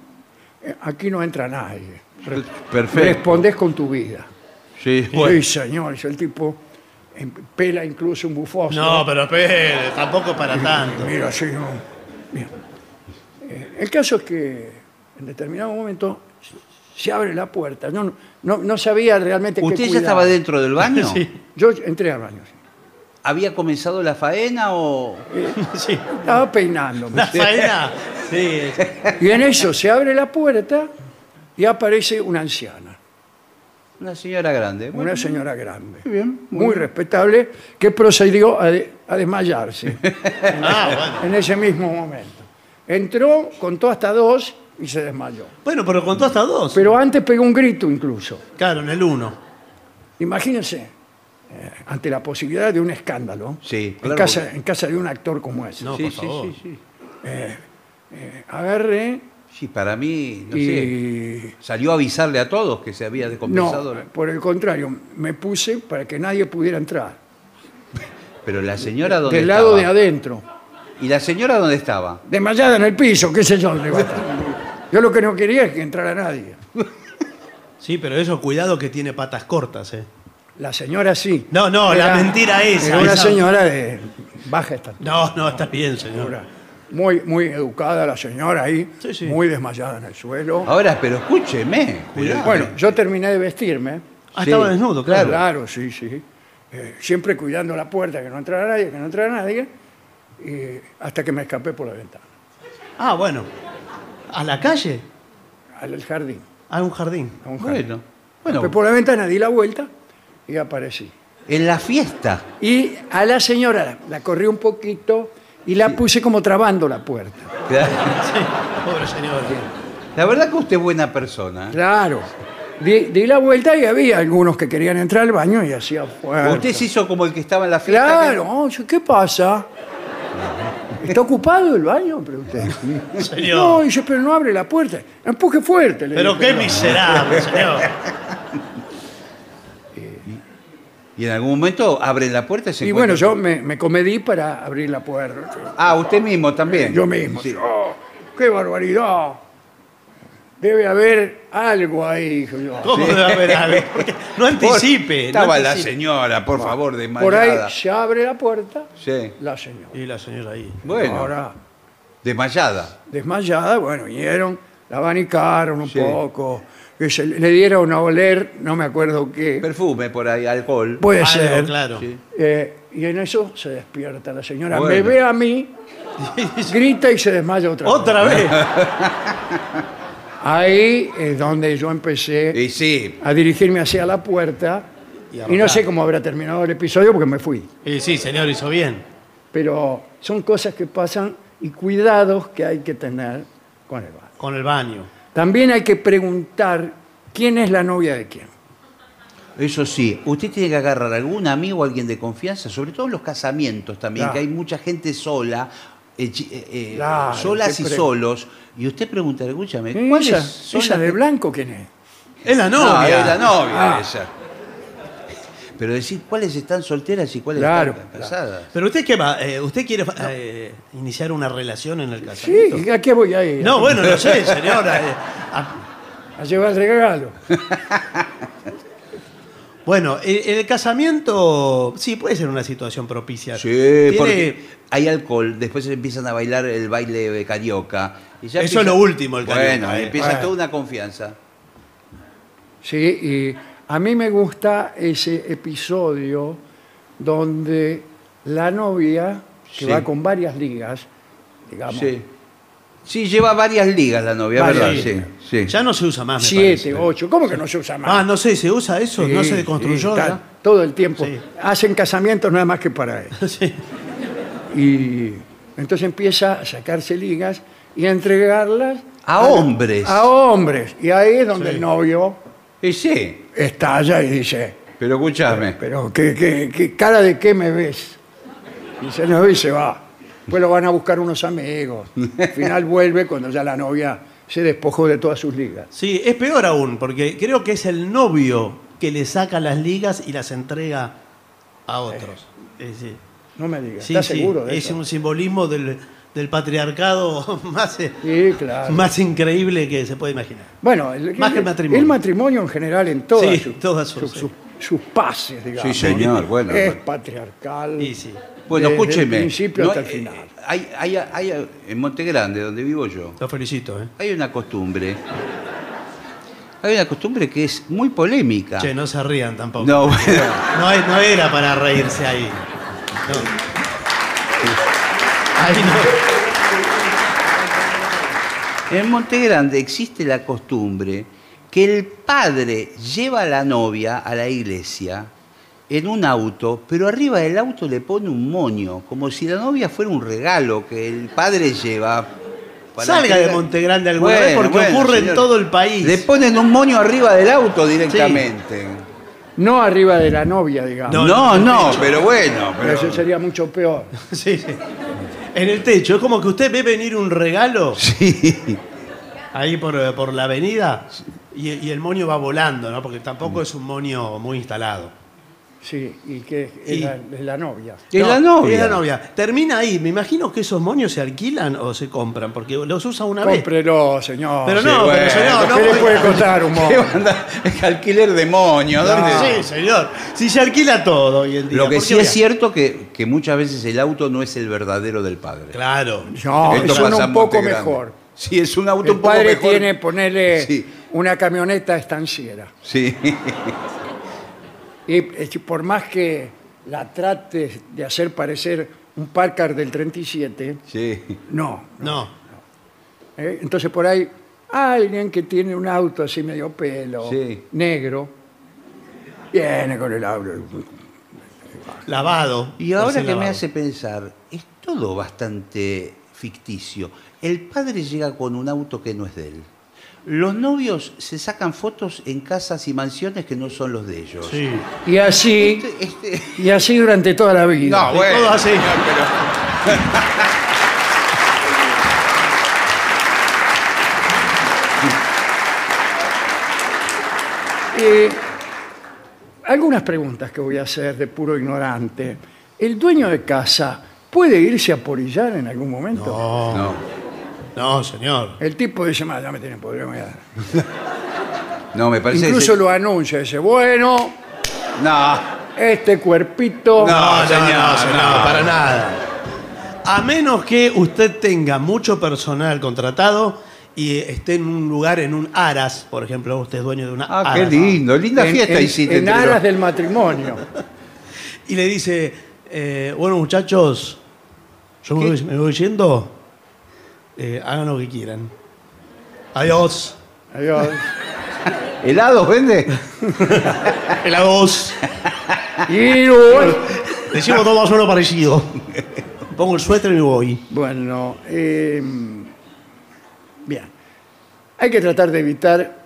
Speaker 3: aquí no entra nadie. Re-
Speaker 5: Perfecto.
Speaker 3: Respondes con tu vida.
Speaker 5: Sí,
Speaker 3: Sí, señor, es el tipo, em, pela incluso un bufoso.
Speaker 4: No, pero espere, tampoco para tanto.
Speaker 3: Mira, sí, no. Bien. Eh, el caso es que en determinado momento se abre la puerta. No, no, no sabía realmente qué
Speaker 5: ¿Usted ya
Speaker 3: cuidar.
Speaker 5: estaba dentro del baño?
Speaker 4: Sí.
Speaker 3: Yo entré al baño. sí.
Speaker 5: ¿Había comenzado la faena o...?
Speaker 4: Sí.
Speaker 3: Estaba peinándome.
Speaker 4: La faena. Sí.
Speaker 3: Y en eso se abre la puerta y aparece una anciana,
Speaker 5: Una señora grande. Bueno,
Speaker 3: una señora grande,
Speaker 5: muy bien.
Speaker 3: muy respetable, que procedió a, de- a desmayarse
Speaker 4: Ah, bueno.
Speaker 3: en ese mismo momento. Entró, contó hasta dos y se desmayó.
Speaker 4: Bueno, pero contó hasta dos.
Speaker 3: Pero antes pegó un grito incluso.
Speaker 4: Claro, en el uno.
Speaker 3: Imagínense, eh, ante la posibilidad de un escándalo,
Speaker 5: Sí,
Speaker 3: en,
Speaker 5: claro,
Speaker 3: casa,
Speaker 5: porque-
Speaker 3: en casa de un actor como ese,
Speaker 4: No,
Speaker 5: sí,
Speaker 4: por
Speaker 5: sí,
Speaker 4: favor.
Speaker 5: sí, sí.
Speaker 3: Eh, agarré
Speaker 5: Sí, para mí, no sé,
Speaker 3: y...
Speaker 5: salió a avisarle a todos que se había
Speaker 3: No,
Speaker 5: descompensado.
Speaker 3: por el contrario, me puse para que nadie pudiera entrar.
Speaker 5: Pero la señora dónde
Speaker 3: Del
Speaker 5: estaba.
Speaker 3: lado de adentro.
Speaker 5: ¿Y la señora dónde estaba?
Speaker 3: Desmayada en el piso, qué sé yo. Yo lo que no quería es que entrara nadie.
Speaker 4: Sí, pero eso, cuidado que tiene patas cortas, ¿eh?
Speaker 3: La señora sí.
Speaker 4: No, no, la mentira esa,
Speaker 3: Era una
Speaker 4: esa-
Speaker 3: señora de baja estatura.
Speaker 4: No, no, está bien, señor.
Speaker 3: Muy, muy educada la señora ahí,
Speaker 4: Sí, sí.
Speaker 3: muy desmayada en el suelo.
Speaker 5: Ahora, pero escúcheme. cuidado.
Speaker 3: Bueno, yo terminé de vestirme.
Speaker 4: Ah,
Speaker 5: Sí,
Speaker 4: estaba desnudo, claro.
Speaker 3: Claro, sí, sí. Eh, siempre cuidando la puerta, que no entrara nadie, que no entrara nadie, y hasta que me escapé por la ventana,
Speaker 4: Ah, bueno. ¿A la calle?
Speaker 3: al jardín.
Speaker 4: A un jardín.
Speaker 3: A un jardín.
Speaker 5: Bueno,
Speaker 3: Escapé
Speaker 5: bueno,
Speaker 3: por la ventana, di la vuelta y aparecí.
Speaker 5: en la fiesta.
Speaker 3: Y a la señora la, la corrí un poquito y la puse como trabando la puerta.
Speaker 4: Sí, pobre señor.
Speaker 5: La verdad que usted es buena persona. ¿eh?
Speaker 3: Claro. Di, di la vuelta y había algunos que querían entrar al baño y hacía fuerza.
Speaker 5: Usted se hizo como el que estaba en la fiesta.
Speaker 3: Claro, oh, ¿qué pasa? ¿Está ocupado el baño? Pregunté.
Speaker 4: Señor.
Speaker 3: No, dice, pero no abre la puerta. Empuje fuerte. le
Speaker 4: Pero
Speaker 3: dije.
Speaker 4: qué miserable, señor.
Speaker 5: Y en algún momento abren la puerta y se
Speaker 3: Y bueno, yo me, me comedí para abrir la puerta.
Speaker 5: Ah, usted mismo también.
Speaker 3: Yo mismo.
Speaker 5: Sí.
Speaker 3: Oh, ¡Qué barbaridad! Debe haber algo ahí, dije yo.
Speaker 4: ¿Cómo debe haber algo? Porque No anticipe. no
Speaker 5: Estaba la
Speaker 4: anticipe.
Speaker 5: señora, por favor,
Speaker 3: Por
Speaker 5: desmayada.
Speaker 3: ahí se abre la puerta,
Speaker 5: Sí.
Speaker 3: la señora.
Speaker 4: Y la señora ahí.
Speaker 5: Bueno,
Speaker 3: Ahora,
Speaker 5: desmayada.
Speaker 3: desmayada, bueno, vinieron, la abanicaron un
Speaker 5: Sí.
Speaker 3: poco, que se le dieron a oler, no me acuerdo qué.
Speaker 5: Perfume por ahí, alcohol.
Speaker 3: Puede
Speaker 4: Algo,
Speaker 3: ser.
Speaker 4: claro.
Speaker 5: Sí.
Speaker 3: Eh, y en eso se despierta la señora.
Speaker 5: Bueno.
Speaker 3: Me ve a mí, grita y se desmaya otra vez.
Speaker 4: Otra vez.
Speaker 3: Ahí es donde yo empecé
Speaker 5: Y sí,
Speaker 3: a dirigirme hacia la puerta.
Speaker 4: Y
Speaker 3: Y,
Speaker 4: arrancar.
Speaker 3: no sé cómo habrá terminado el episodio porque me fui.
Speaker 4: Y sí, señor, hizo bien.
Speaker 3: Pero son cosas que pasan y cuidados que hay que tener con el baño.
Speaker 4: Con el baño.
Speaker 3: También hay que preguntar quién es la novia de quién.
Speaker 5: eso sí. Usted tiene que agarrar a algún amigo, alguien de confianza, sobre todo en los casamientos también,
Speaker 3: Claro.
Speaker 5: que hay mucha gente sola, eh, chi- eh, eh,
Speaker 3: Claro,
Speaker 5: solas y
Speaker 3: pre-
Speaker 5: solos. Y usted pregunta, escúchame. ¿cuáles
Speaker 3: ¿Esa,
Speaker 5: son
Speaker 3: esa
Speaker 5: las
Speaker 3: de
Speaker 5: que-
Speaker 3: blanco quién es?
Speaker 4: Es la
Speaker 5: No,
Speaker 4: novia.
Speaker 5: es la novia
Speaker 3: Ah.
Speaker 5: esa. Pero decir cuáles están solteras y cuáles
Speaker 3: Claro,
Speaker 5: están casadas.
Speaker 4: Pero usted qué va, Eh, ¿usted quiere eh, iniciar una relación en el
Speaker 3: Sí,
Speaker 4: casamiento?
Speaker 3: ¿a qué voy a ir?
Speaker 4: No, bueno, no sé, señora. eh, ah,
Speaker 3: A llevar el regalo.
Speaker 4: bueno, el, el casamiento sí puede ser una situación propicia.
Speaker 5: Sí,
Speaker 4: Tiene-
Speaker 5: porque hay alcohol, después empiezan a bailar el baile de carioca. Y ya
Speaker 4: Eso es lo último, el
Speaker 5: Bueno,
Speaker 4: carioca, eh.
Speaker 5: empieza
Speaker 3: Bueno.
Speaker 5: toda una confianza.
Speaker 3: Sí, y a mí me gusta ese episodio donde la novia, que
Speaker 5: Sí.
Speaker 3: va con varias ligas, digamos,
Speaker 5: Sí. Sí, lleva varias ligas la novia, ¿verdad? Sí, sí.
Speaker 4: Ya no se usa más, me
Speaker 3: siete,
Speaker 4: parece.
Speaker 3: ocho, ¿cómo que no se usa más?
Speaker 4: Ah, no sé, ¿se usa eso? ¿No se deconstruyó?
Speaker 3: sí, está todo el tiempo.
Speaker 4: Sí.
Speaker 3: Hacen casamientos nada más que para eso.
Speaker 4: Sí.
Speaker 3: Y entonces empieza a sacarse ligas y a entregarlas
Speaker 5: A hombres.
Speaker 3: a hombres. Y ahí es donde
Speaker 4: Sí.
Speaker 3: el novio
Speaker 5: Y sí,
Speaker 3: estalla y dice,
Speaker 5: pero escúchame.
Speaker 3: pero ¿qué, qué, qué cara de qué me ves? Y se no y se va. Después lo van a buscar unos amigos. Al final vuelve cuando ya la novia se despojó de todas sus ligas.
Speaker 4: Sí, es peor aún, porque creo que es el novio que le saca las ligas y las entrega a otros. Es decir,
Speaker 3: No me digas,
Speaker 4: sí,
Speaker 3: ¿estás
Speaker 4: sí,
Speaker 3: seguro de
Speaker 4: es
Speaker 3: eso?
Speaker 4: un simbolismo del, del patriarcado más, eh,
Speaker 3: Sí, claro.
Speaker 4: más increíble que se puede imaginar.
Speaker 3: Bueno, el,
Speaker 4: Más que el matrimonio.
Speaker 3: el matrimonio en general en todas
Speaker 4: Sí,
Speaker 3: sus,
Speaker 4: todas sus-
Speaker 3: sus- pases, digamos.
Speaker 5: Sí, señor, bueno.
Speaker 3: Es
Speaker 5: bueno.
Speaker 3: patriarcal.
Speaker 4: Y sí,
Speaker 5: Bueno,
Speaker 3: desde
Speaker 5: escúcheme.
Speaker 3: el principio
Speaker 5: no,
Speaker 3: hasta el
Speaker 5: eh,
Speaker 3: final.
Speaker 5: Hay, hay, hay- en Monte Grande, donde vivo yo,
Speaker 4: lo felicito. ¿eh?
Speaker 5: hay una costumbre. Hay una costumbre que es muy polémica.
Speaker 4: Che, no se rían tampoco.
Speaker 5: No, bueno.
Speaker 4: No, era para reírse ahí. No. Ahí no.
Speaker 5: En Monte Grande existe la costumbre que el padre lleva a la novia a la iglesia en un auto, pero arriba del auto le pone un moño, como si la novia fuera un regalo que el padre lleva.
Speaker 4: Salga de. Monte Grande alguna
Speaker 5: Bueno,
Speaker 4: vez porque
Speaker 5: bueno,
Speaker 4: ocurre en todo el país.
Speaker 5: Le ponen un moño arriba del auto directamente.
Speaker 3: No arriba de la novia, digamos.
Speaker 4: No,
Speaker 5: No, no,
Speaker 4: no,
Speaker 5: pero bueno.
Speaker 3: Pero
Speaker 5: Pero...
Speaker 3: eso sería mucho peor.
Speaker 4: Sí, sí. En el techo. Es como que usted ve venir un regalo
Speaker 5: Sí.
Speaker 4: ahí por, eh, por la avenida y, y el moño va volando, ¿no? Porque tampoco es un moño muy instalado.
Speaker 3: Sí, y que es,
Speaker 4: Y-
Speaker 3: la, es la novia.
Speaker 5: Es
Speaker 4: No,
Speaker 5: la novia.
Speaker 4: Es la novia. Termina ahí. Me imagino que esos moños se alquilan o se compran, porque los usa una vez.
Speaker 3: Cómprelo, señor.
Speaker 4: Pero
Speaker 5: Sí,
Speaker 4: no,
Speaker 5: bueno,
Speaker 4: pero señor, no.
Speaker 3: ¿Qué le puede costar un
Speaker 5: ¿Qué
Speaker 3: mono?
Speaker 5: onda? Es alquiler de moño. ¿dónde?
Speaker 4: Sí, señor. Si se alquila todo hoy en día.
Speaker 5: Lo que
Speaker 4: ¿por
Speaker 5: sí es
Speaker 4: a-
Speaker 5: cierto que, que muchas veces el auto no es el verdadero del padre.
Speaker 4: Claro.
Speaker 3: No,
Speaker 5: Esto en
Speaker 3: un poco
Speaker 5: Monte Grande.
Speaker 3: mejor.
Speaker 5: Sí, es un auto
Speaker 3: El
Speaker 5: un poco
Speaker 3: padre
Speaker 5: mejor.
Speaker 3: tiene, ponerle
Speaker 5: Sí.
Speaker 3: una camioneta estanciera.
Speaker 5: Sí.
Speaker 3: Y eh, por más que la trates de hacer parecer un Parker del 37,
Speaker 5: Sí.
Speaker 3: no.
Speaker 4: No.
Speaker 3: ¿eh? Entonces por ahí alguien que tiene un auto así medio pelo,
Speaker 5: Sí.
Speaker 3: negro, viene con el auto.
Speaker 4: Lavado.
Speaker 5: Y ahora
Speaker 4: Recién
Speaker 5: que me
Speaker 4: lavado.
Speaker 5: hace pensar, es todo bastante ficticio. El padre llega con un auto que no es de él. Los novios se sacan fotos en casas y mansiones que no son los de ellos.
Speaker 4: Sí.
Speaker 3: Y así,
Speaker 5: Este- este-
Speaker 3: y así durante toda la vida.
Speaker 5: No, bueno.
Speaker 4: todo así.
Speaker 5: pero-
Speaker 3: Eh, algunas preguntas que voy a hacer de puro ignorante. ¿El dueño de casa puede irse a porillar en algún momento?
Speaker 5: No.
Speaker 4: No, señor.
Speaker 3: El tipo dice, "Más, ya me tienen podrido. me da".
Speaker 5: No, me parece
Speaker 3: Incluso
Speaker 5: que...
Speaker 3: lo anuncia, dice, bueno,
Speaker 5: No.
Speaker 3: este cuerpito...
Speaker 5: No,
Speaker 4: No, no,
Speaker 5: señor,
Speaker 4: no, señor,
Speaker 5: no.
Speaker 4: para nada. A menos que usted tenga mucho personal contratado y esté en un lugar, en un Aras, por ejemplo, usted es dueño de una
Speaker 5: Ah, qué
Speaker 4: Aras.
Speaker 5: lindo. Linda
Speaker 3: en,
Speaker 5: fiesta
Speaker 3: en-
Speaker 5: hiciste.
Speaker 3: en aras del matrimonio.
Speaker 4: Y le dice, eh, bueno muchachos, yo me voy, me voy yendo, eh, hagan lo que quieran. Adiós.
Speaker 3: Adiós.
Speaker 5: ¿Helados vende?
Speaker 4: Helados.
Speaker 3: Y bueno,
Speaker 4: Decimos todo más o menos parecido. Pongo el suéter y me voy.
Speaker 3: bueno, eh, bien. Hay que tratar de evitar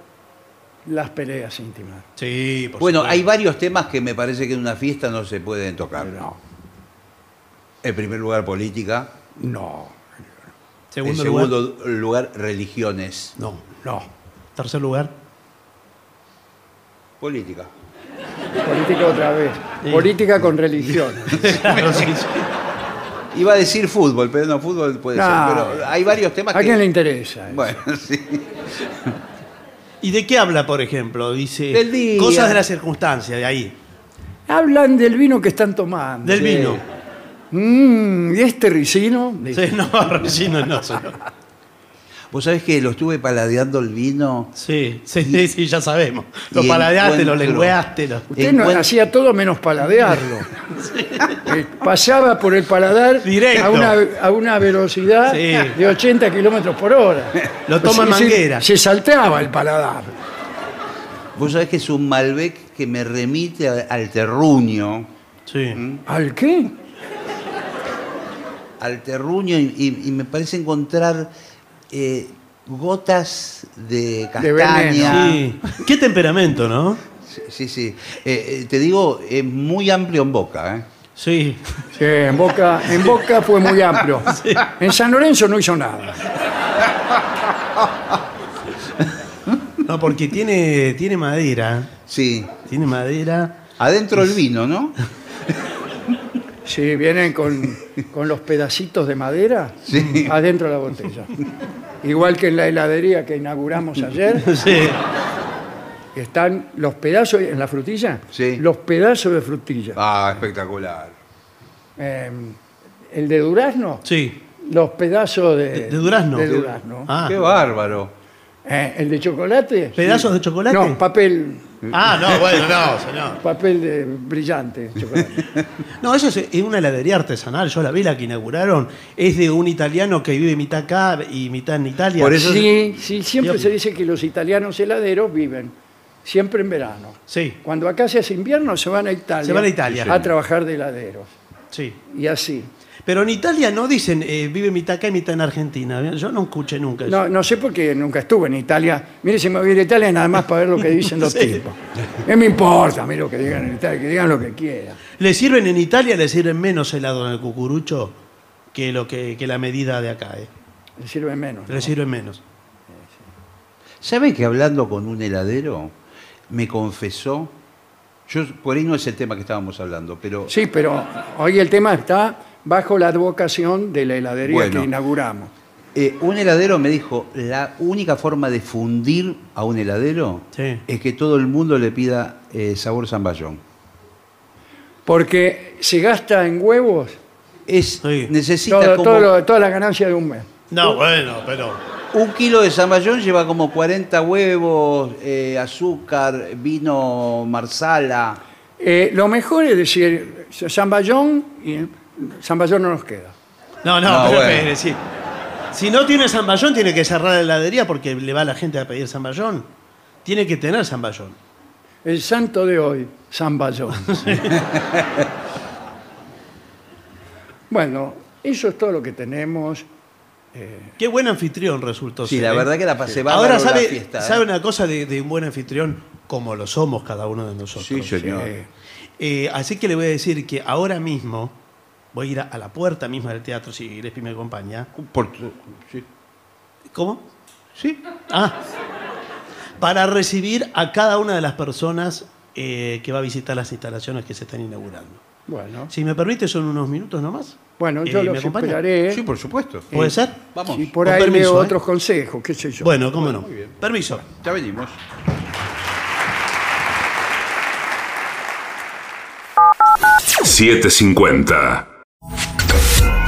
Speaker 3: las peleas íntimas.
Speaker 4: Sí, por
Speaker 5: Bueno,
Speaker 4: supuesto.
Speaker 5: hay varios temas que me parece que en una fiesta no se pueden tocar.
Speaker 3: No,
Speaker 5: En primer lugar, política.
Speaker 3: no,
Speaker 4: Segundo
Speaker 5: en
Speaker 4: lugar.
Speaker 5: segundo lugar, religiones.
Speaker 4: No.
Speaker 3: no.
Speaker 4: Tercer lugar.
Speaker 5: Política.
Speaker 3: Política otra vez.
Speaker 4: Sí.
Speaker 3: Política con religión.
Speaker 4: Claro, sí, sí.
Speaker 5: Iba a decir fútbol, pero no, fútbol puede
Speaker 3: No.
Speaker 5: ser. Pero hay varios temas
Speaker 3: ¿A
Speaker 5: que...
Speaker 3: quién le interesa? eso?
Speaker 5: Bueno, sí.
Speaker 4: ¿Y de qué habla, por ejemplo? Dice
Speaker 5: Del día.
Speaker 4: cosas de la circunstancia, de ahí.
Speaker 3: Hablan del vino que están tomando.
Speaker 4: Del
Speaker 5: Sí.
Speaker 4: vino.
Speaker 3: Mm, ¿Y este ricino?
Speaker 4: Sí, no, Regino, no, señor.
Speaker 5: Vos sabés que lo estuve paladeando el vino.
Speaker 4: Sí, sí, sí, sí, ya sabemos. Lo paladeaste, lo lengueaste. Lo...
Speaker 3: Usted no-
Speaker 5: Encuent-
Speaker 3: hacía todo menos paladearlo. Eh, Pasaba por el paladar
Speaker 4: Directo.
Speaker 3: a una, a una velocidad
Speaker 4: Sí.
Speaker 3: de 80 kilómetros por hora.
Speaker 4: Lo toma en manguera.
Speaker 3: Se salteaba el paladar.
Speaker 5: Vos sabés que es un Malbec que me remite a- al terruño.
Speaker 4: Sí.
Speaker 3: ¿Al qué?
Speaker 5: Al terruño y, y- y me parece encontrar eh, gotas de
Speaker 3: De
Speaker 5: castaña.
Speaker 4: Sí. Qué temperamento, ¿no?
Speaker 5: Sí, sí. sí. Eh, eh, te digo, es muy amplio en boca. ¿eh?
Speaker 4: Sí.
Speaker 3: Sí, en Boca, en Boca fue muy amplio. En San Lorenzo no hizo nada.
Speaker 4: No, porque tiene, tiene madera.
Speaker 5: Sí.
Speaker 4: Tiene madera.
Speaker 5: Adentro el vino, ¿no?
Speaker 3: Sí, vienen con, con los pedacitos de madera
Speaker 5: Sí.
Speaker 3: adentro de la botella. Igual que en la heladería que inauguramos ayer,
Speaker 4: Sí.
Speaker 3: están los pedazos, en la frutilla,
Speaker 5: Sí.
Speaker 3: los pedazos de frutilla.
Speaker 5: Ah, espectacular.
Speaker 3: Eh, el de durazno,
Speaker 4: Sí.
Speaker 3: los pedazos de,
Speaker 4: De, de durazno.
Speaker 3: de durazno.
Speaker 4: Ah.
Speaker 5: Qué bárbaro.
Speaker 3: Eh, el de chocolate.
Speaker 4: ¿Pedazos de chocolate?
Speaker 3: No, papel,
Speaker 4: Ah, no, bueno, no, señor.
Speaker 3: papel de brillante. chocolate.
Speaker 4: No, eso es, es una heladería artesanal. Yo la vi, la que inauguraron. Es de un italiano que vive mitad acá y mitad en Italia.
Speaker 5: Por eso-
Speaker 3: Sí, sí, siempre se dice que los italianos heladeros viven siempre en verano.
Speaker 4: Sí,
Speaker 3: Cuando acá se hace invierno se van a Italia.
Speaker 4: Se van a Italia.
Speaker 3: A trabajar de heladeros.
Speaker 4: sí.
Speaker 3: Y así.
Speaker 4: Pero en Italia no dicen eh, vive mitad acá y mitad en Argentina. Yo no escuché nunca eso.
Speaker 3: No, no sé por qué nunca estuve en Italia. Mire, si me voy a ir a Italia nada más para ver lo que dicen los
Speaker 4: Sí.
Speaker 3: tipos. ¿Qué me importa a mí lo que digan en Italia? Que digan lo que quieran.
Speaker 4: ¿Le sirven en Italia, le sirven menos helado en el cucurucho que, lo que, que la medida de acá? Eh?
Speaker 3: Le sirve menos. ¿no?
Speaker 4: Le sirven menos.
Speaker 5: ¿Sabe que hablando con un heladero me confesó? Yo, por ahí no es el tema que estábamos hablando, pero
Speaker 3: Sí, pero hoy el tema está bajo la advocación de la heladería
Speaker 5: Bueno.
Speaker 3: que inauguramos.
Speaker 5: eh, un heladero me dijo, la única forma de fundir a un heladero
Speaker 4: Sí.
Speaker 5: es que todo el mundo le pida eh, sabor zamballón.
Speaker 3: Porque se gasta en huevos
Speaker 5: Es,
Speaker 4: Sí.
Speaker 5: Necesita
Speaker 3: todo-
Speaker 5: como
Speaker 3: todo lo- toda la ganancia de un mes.
Speaker 4: No, bueno, pero.
Speaker 5: un kilo de zamballón lleva como 40 huevos, eh, azúcar, vino marsala.
Speaker 3: Eh, lo mejor es decir, Zamballón y Zamballón no nos queda.
Speaker 4: No, no,
Speaker 5: No,
Speaker 4: pero
Speaker 5: bueno.
Speaker 4: espere, sí. Si no tiene zamballón, tiene que cerrar la heladería porque le va la gente a pedir zamballón. Tiene que tener zamballón.
Speaker 3: El santo de hoy, Zamballón. bueno, eso es todo lo que tenemos.
Speaker 4: Qué buen anfitrión resultó
Speaker 5: Sí,
Speaker 4: ser,
Speaker 5: la
Speaker 4: ¿eh?
Speaker 5: verdad que la pasé bárbaro
Speaker 4: Ahora
Speaker 5: la
Speaker 4: sabe,
Speaker 5: fiesta, ¿eh?
Speaker 4: sabe una cosa de, de un buen anfitrión, como lo somos cada uno de nosotros.
Speaker 5: Sí, señor.
Speaker 3: Eh,
Speaker 4: Eh, así que le voy a decir que ahora mismo voy a ir a, a la puerta misma del teatro, si Gillespie me acompaña.
Speaker 5: Por sí.
Speaker 4: ¿Cómo?
Speaker 5: Sí.
Speaker 4: Ah, para recibir a cada una de las personas eh, que va a visitar las instalaciones que se están inaugurando.
Speaker 3: bueno,
Speaker 4: Si me permite, son unos minutos nomás.
Speaker 3: bueno, yo
Speaker 4: Eh, ¿me
Speaker 3: los esperaré.
Speaker 5: Sí, por supuesto.
Speaker 4: ¿Puede ser?
Speaker 5: Vamos.
Speaker 3: Y por
Speaker 4: Con
Speaker 3: ahí
Speaker 4: permiso, ¿eh?
Speaker 3: otros consejos, qué sé yo.
Speaker 4: Bueno, cómo no. Permiso.
Speaker 5: Ya venimos.
Speaker 1: $7.50.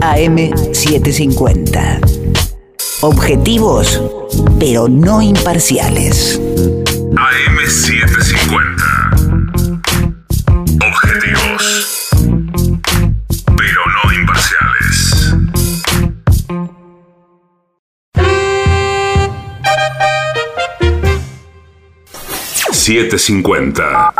Speaker 6: AM750. Objetivos, pero no imparciales.
Speaker 1: AM750. Objetivos. Pero no imparciales. Siete cincuenta.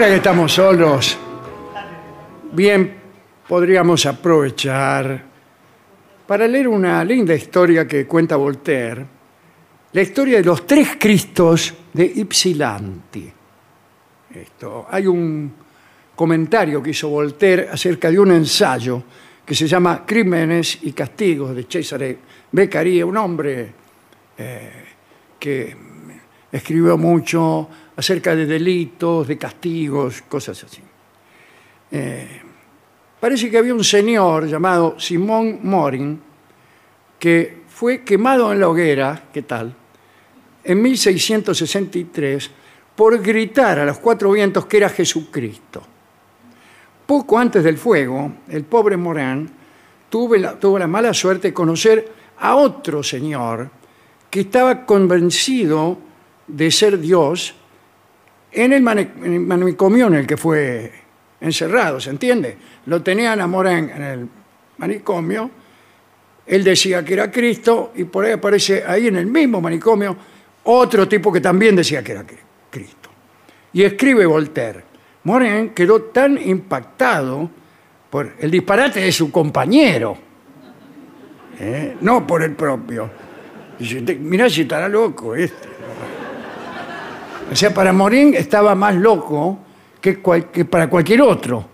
Speaker 3: Ahora que estamos solos, bien podríamos aprovechar para leer una linda historia que cuenta Voltaire, la historia de los tres Cristos de Ypsilanti. Esto, hay un comentario que hizo Voltaire acerca de un ensayo que se llama Crímenes y Castigos de Cesare Beccaria, un hombre eh, que escribió mucho acerca de delitos, de castigos, cosas así. Eh, parece que había un señor llamado Simón Morin que fue quemado en la hoguera, ¿qué tal? En 1663 por gritar a los cuatro vientos que era Jesucristo. Poco antes del fuego, el pobre la, tuvo la mala suerte de conocer a otro señor que estaba convencido de ser Dios en el, manicomio en el que fue encerrado, ¿se entiende? Lo tenían a Morin en el manicomio, él decía que era Cristo y por ahí aparece ahí en el mismo manicomio otro tipo que también decía que era Cri- Cristo. Y escribe Voltaire, Morin quedó tan impactado por el disparate de su compañero, ¿eh? no por el propio. Dice, "Te- mirá si estará loco este. O sea, para Morín estaba más loco que, para cualquier otro,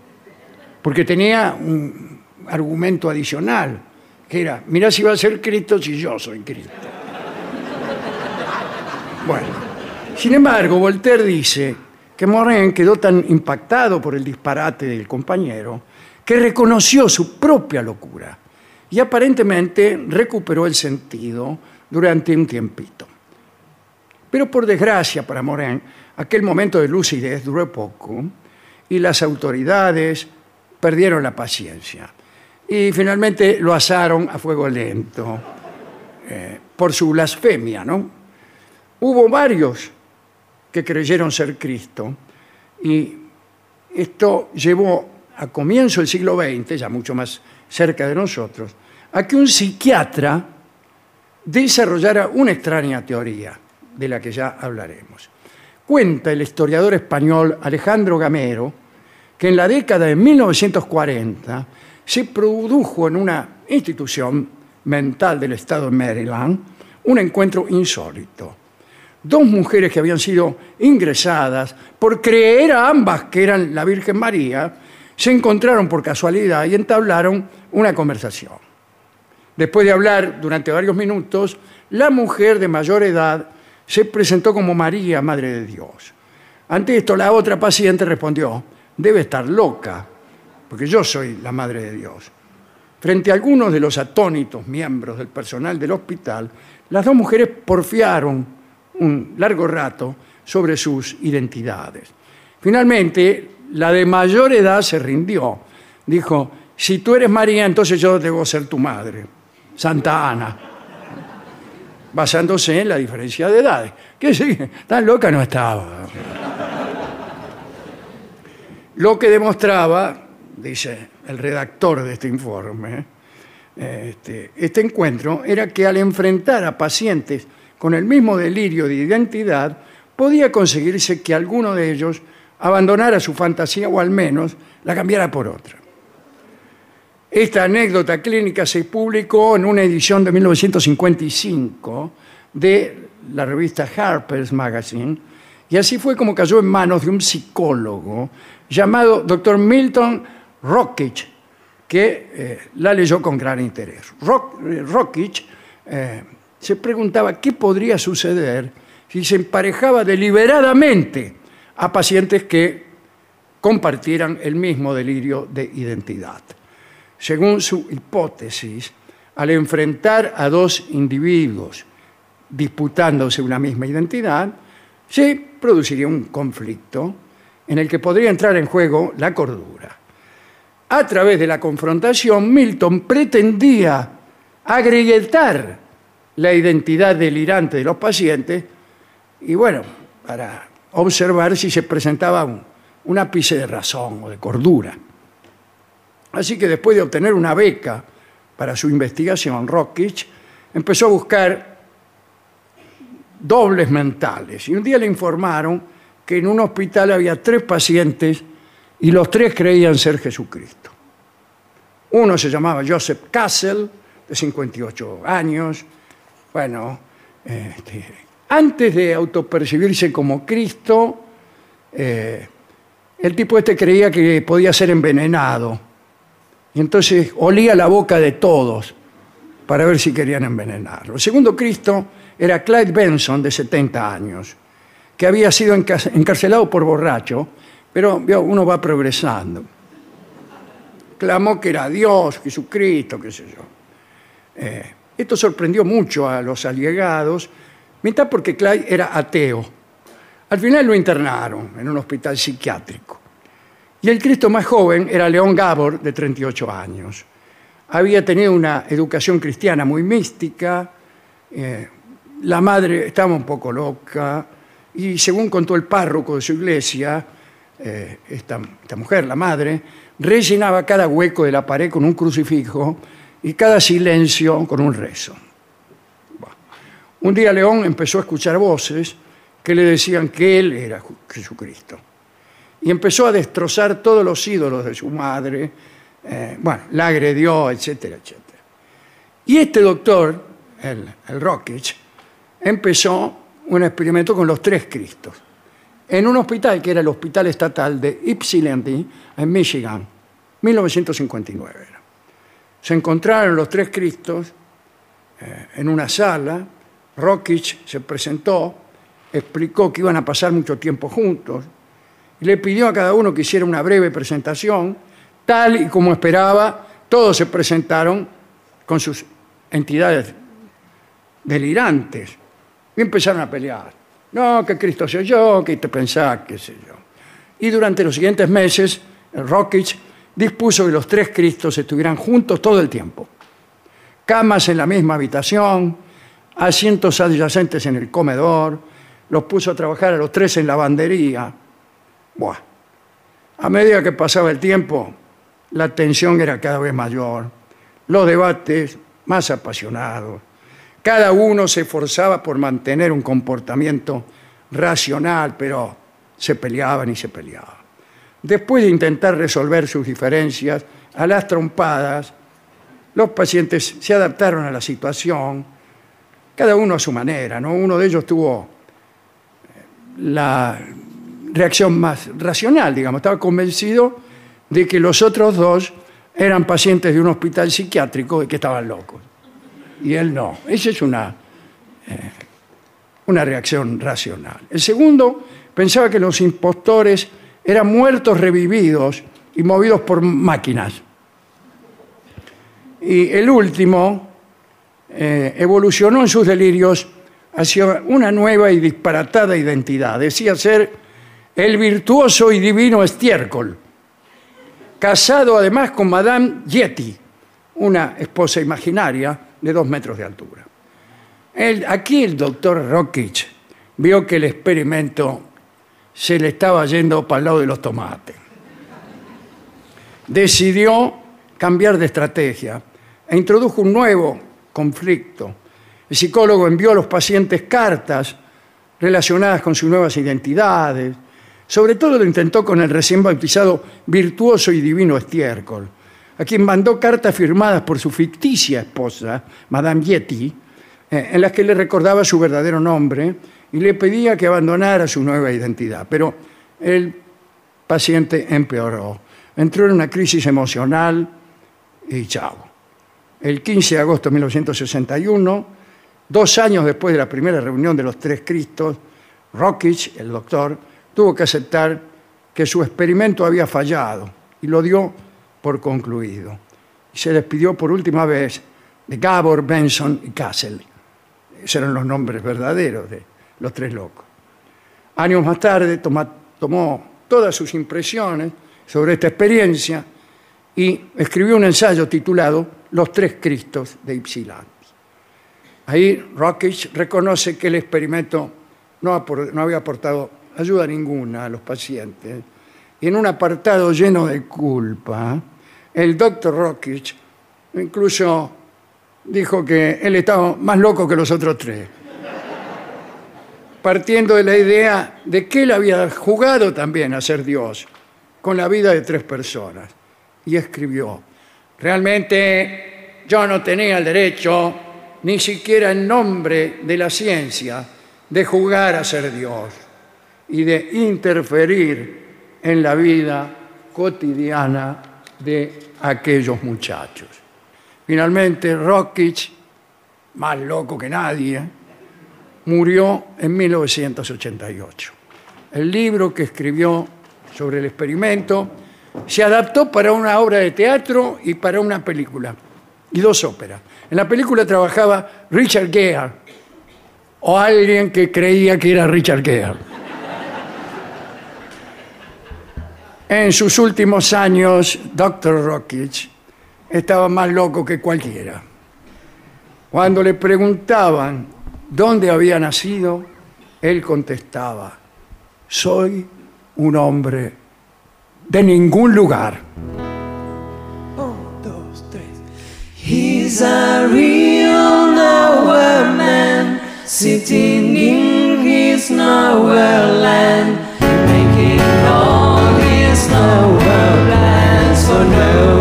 Speaker 3: porque tenía un argumento adicional, que era, mirá si va a ser Cristo si yo soy Cristo. Bueno, sin embargo, Voltaire dice que Morin quedó tan impactado por el disparate del compañero que reconoció su propia locura y aparentemente recuperó el sentido durante un tiempito. Pero por desgracia para Morin, aquel momento de lucidez duró poco y las autoridades perdieron la paciencia. Y finalmente lo asaron a fuego lento eh, por su blasfemia, ¿no? Hubo varios que creyeron ser Cristo y esto llevó a comienzo del siglo XX, ya mucho más cerca de nosotros, a que un psiquiatra desarrollara una extraña teoría de la que ya hablaremos. Cuenta el historiador español Alejandro Gamero que en la década de 1940 se produjo en una institución mental del estado de Maryland un encuentro insólito. Dos mujeres que habían sido ingresadas por creer a ambas que eran la Virgen María se encontraron por casualidad y entablaron una conversación. Después de hablar durante varios minutos, la mujer de mayor edad se presentó como María, Madre de Dios. Ante esto, la otra paciente respondió, debe estar loca, porque yo soy la Madre de Dios. Frente a algunos de los atónitos miembros del personal del hospital, las dos mujeres porfiaron un largo rato sobre sus identidades. Finalmente, la de mayor edad se rindió. Dijo, si tú eres María, entonces yo debo ser tu madre, Santa Ana basándose en la diferencia de edades. Que sí, tan loca no estaba. Lo que demostraba, dice el redactor de este informe, este, este encuentro era que al enfrentar a pacientes con el mismo delirio de identidad, podía conseguirse que alguno de ellos abandonara su fantasía o al menos la cambiara por otra. Esta anécdota clínica se publicó en una edición de 1955 de la revista Harper's Magazine y así fue como cayó en manos de un psicólogo llamado Dr. Milton Rockich, que eh, la leyó con gran interés. Rock, eh, Rockich eh, se preguntaba qué podría suceder si se emparejaba deliberadamente a pacientes que compartieran el mismo delirio de identidad. Según su hipótesis, al enfrentar a dos individuos disputándose una misma identidad, se produciría un conflicto en el que podría entrar en juego la cordura. A través de la confrontación, Milton pretendía agreguetar la identidad delirante de los pacientes y, bueno, para observar si se presentaba un, un ápice de razón o de cordura. Así que después de obtener una beca para su investigación, Rockich empezó a buscar dobles mentales. Y un día le informaron que en un hospital había tres pacientes y los tres creían ser Jesucristo. Uno se llamaba Joseph Castle, de 58 años. Bueno, este, antes de autopercibirse como Cristo, eh, el tipo este creía que podía ser envenenado. Y entonces olía la boca de todos para ver si querían envenenarlo. El segundo Cristo era Clyde Benson, de 70 años, que había sido enca- encarcelado por borracho, pero vio, uno va progresando. Clamó que era Dios, Jesucristo, qué sé yo. Eh, esto sorprendió mucho a los allegados, mitad porque Clyde era ateo. Al final lo internaron en un hospital psiquiátrico. Y el Cristo más joven era León Gabor, de 38 años. Había tenido una educación cristiana muy mística, eh, la madre estaba un poco loca, y según contó el párroco de su iglesia, eh, esta, esta mujer, la madre, rellenaba cada hueco de la pared con un crucifijo y cada silencio con un rezo. Un día León empezó a escuchar voces que le decían que él era Jesucristo. Y empezó a destrozar todos los ídolos de su madre. eh, bueno, la agredió, etcétera, etcétera. Y este doctor, el, el Rockich, empezó un experimento con los tres Cristos. En un hospital que era el Hospital Estatal de Ypsilanti, en Michigan, 1959. era. Se encontraron los tres Cristos eh, en una sala. Rockich se presentó, explicó que iban a pasar mucho tiempo juntos le pidió a cada uno que hiciera una breve presentación, tal y como esperaba, todos se presentaron con sus entidades delirantes y empezaron a pelear. No, que Cristo soy yo, que te pensás, qué sé yo. Y durante los siguientes meses, Rockich dispuso que los tres Cristos estuvieran juntos todo el tiempo. Camas en la misma habitación, asientos adyacentes en el comedor, los puso a trabajar a los tres en lavandería. Buah. A medida que pasaba el tiempo, la tensión era cada vez mayor, los debates más apasionados. Cada uno se esforzaba por mantener un comportamiento racional, pero se peleaban y se peleaban. Después de intentar resolver sus diferencias a las trompadas, los pacientes se adaptaron a la situación, cada uno a su manera. ¿no? Uno de ellos tuvo eh, la reacción más racional, digamos, estaba convencido de que los otros dos eran pacientes de un hospital psiquiátrico y que estaban locos. Y él no. Esa es una, eh, una reacción racional. El segundo pensaba que los impostores eran muertos revividos y movidos por máquinas. Y el último eh, evolucionó en sus delirios hacia una nueva y disparatada identidad. Decía ser el virtuoso y divino estiércol, casado además con Madame Yeti, una esposa imaginaria de dos metros de altura. Aquí el doctor Rockich vio que el experimento se le estaba yendo para el lado de los tomates. Decidió cambiar de estrategia e introdujo un nuevo conflicto. El psicólogo envió a los pacientes cartas relacionadas con sus nuevas identidades. Sobre todo lo intentó con el recién bautizado virtuoso y divino estiércol, a quien mandó cartas firmadas por su ficticia esposa, Madame Yeti, eh, en las que le recordaba su verdadero nombre y le pedía que abandonara su nueva identidad. Pero el paciente empeoró. Entró en una crisis emocional y chao. El 15 de agosto de 1961, dos años después de la primera reunión de los tres Cristos, Rockich, el doctor, tuvo que aceptar que su experimento había fallado y lo dio por concluido. Y se despidió por última vez de Gabor, Benson y Castle. Esos eran los nombres verdaderos de los tres locos. Años más tarde tomó todas sus impresiones sobre esta experiencia y escribió un ensayo titulado Los tres Cristos de Ypsilanti. Ahí Rockich reconoce que el experimento no, no había aportado ayuda ninguna a los pacientes. Y en un apartado lleno de culpa, el doctor Rockich incluso dijo que él estaba más loco que los otros tres partiendo de la idea de que él había jugado también a ser Dios con la vida de tres personas. Y escribió, realmente yo no tenía el derecho, ni siquiera en nombre de la ciencia, de jugar a ser Dios y de interferir en la vida cotidiana de aquellos muchachos. Finalmente, Rockich, más loco que nadie, murió en 1988. El libro que escribió sobre el experimento se adaptó para una obra de teatro y para una película, y dos óperas. En la película trabajaba Richard Gere, o alguien que creía que era Richard Gere. En sus últimos años, Dr. Rockich estaba más loco que cualquiera. Cuando le preguntaban dónde había nacido, él contestaba, soy un hombre de ningún lugar.
Speaker 7: He's a real nowhere man, sitting in his nowhere land, making all his nowhere plans for nobody.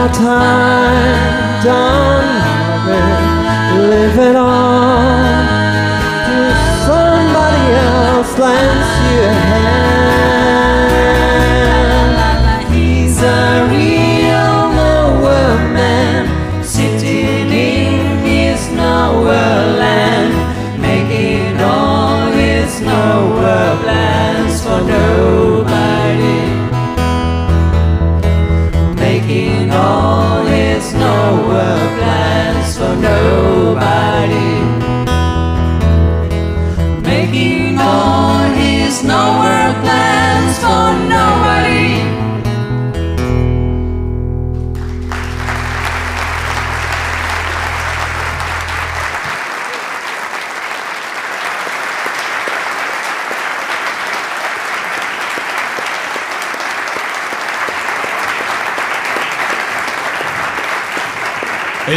Speaker 7: my time done having living on to somebody else lands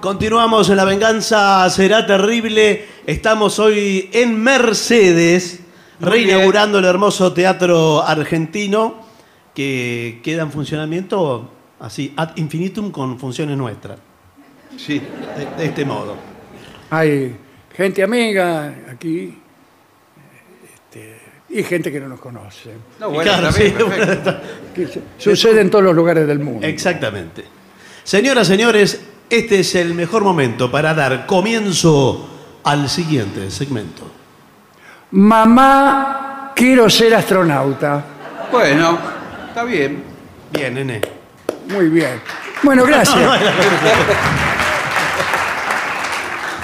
Speaker 4: Continuamos en La Venganza Será Terrible. Estamos hoy en Mercedes, reinaugurando el hermoso teatro argentino que queda en funcionamiento así, ad infinitum con funciones nuestras.
Speaker 5: Sí.
Speaker 4: De, de este modo.
Speaker 3: Hay gente amiga aquí este, y gente que no nos conoce.
Speaker 5: No, bueno,
Speaker 4: Claro, sí.
Speaker 3: Que se- sucede en todos los lugares del mundo.
Speaker 4: Exactamente. Señoras, señores, este es el mejor momento para dar comienzo al siguiente segmento.
Speaker 3: Mamá, quiero ser astronauta.
Speaker 5: Bueno, está bien.
Speaker 4: Bien, nene.
Speaker 3: Muy bien. Bueno, gracias.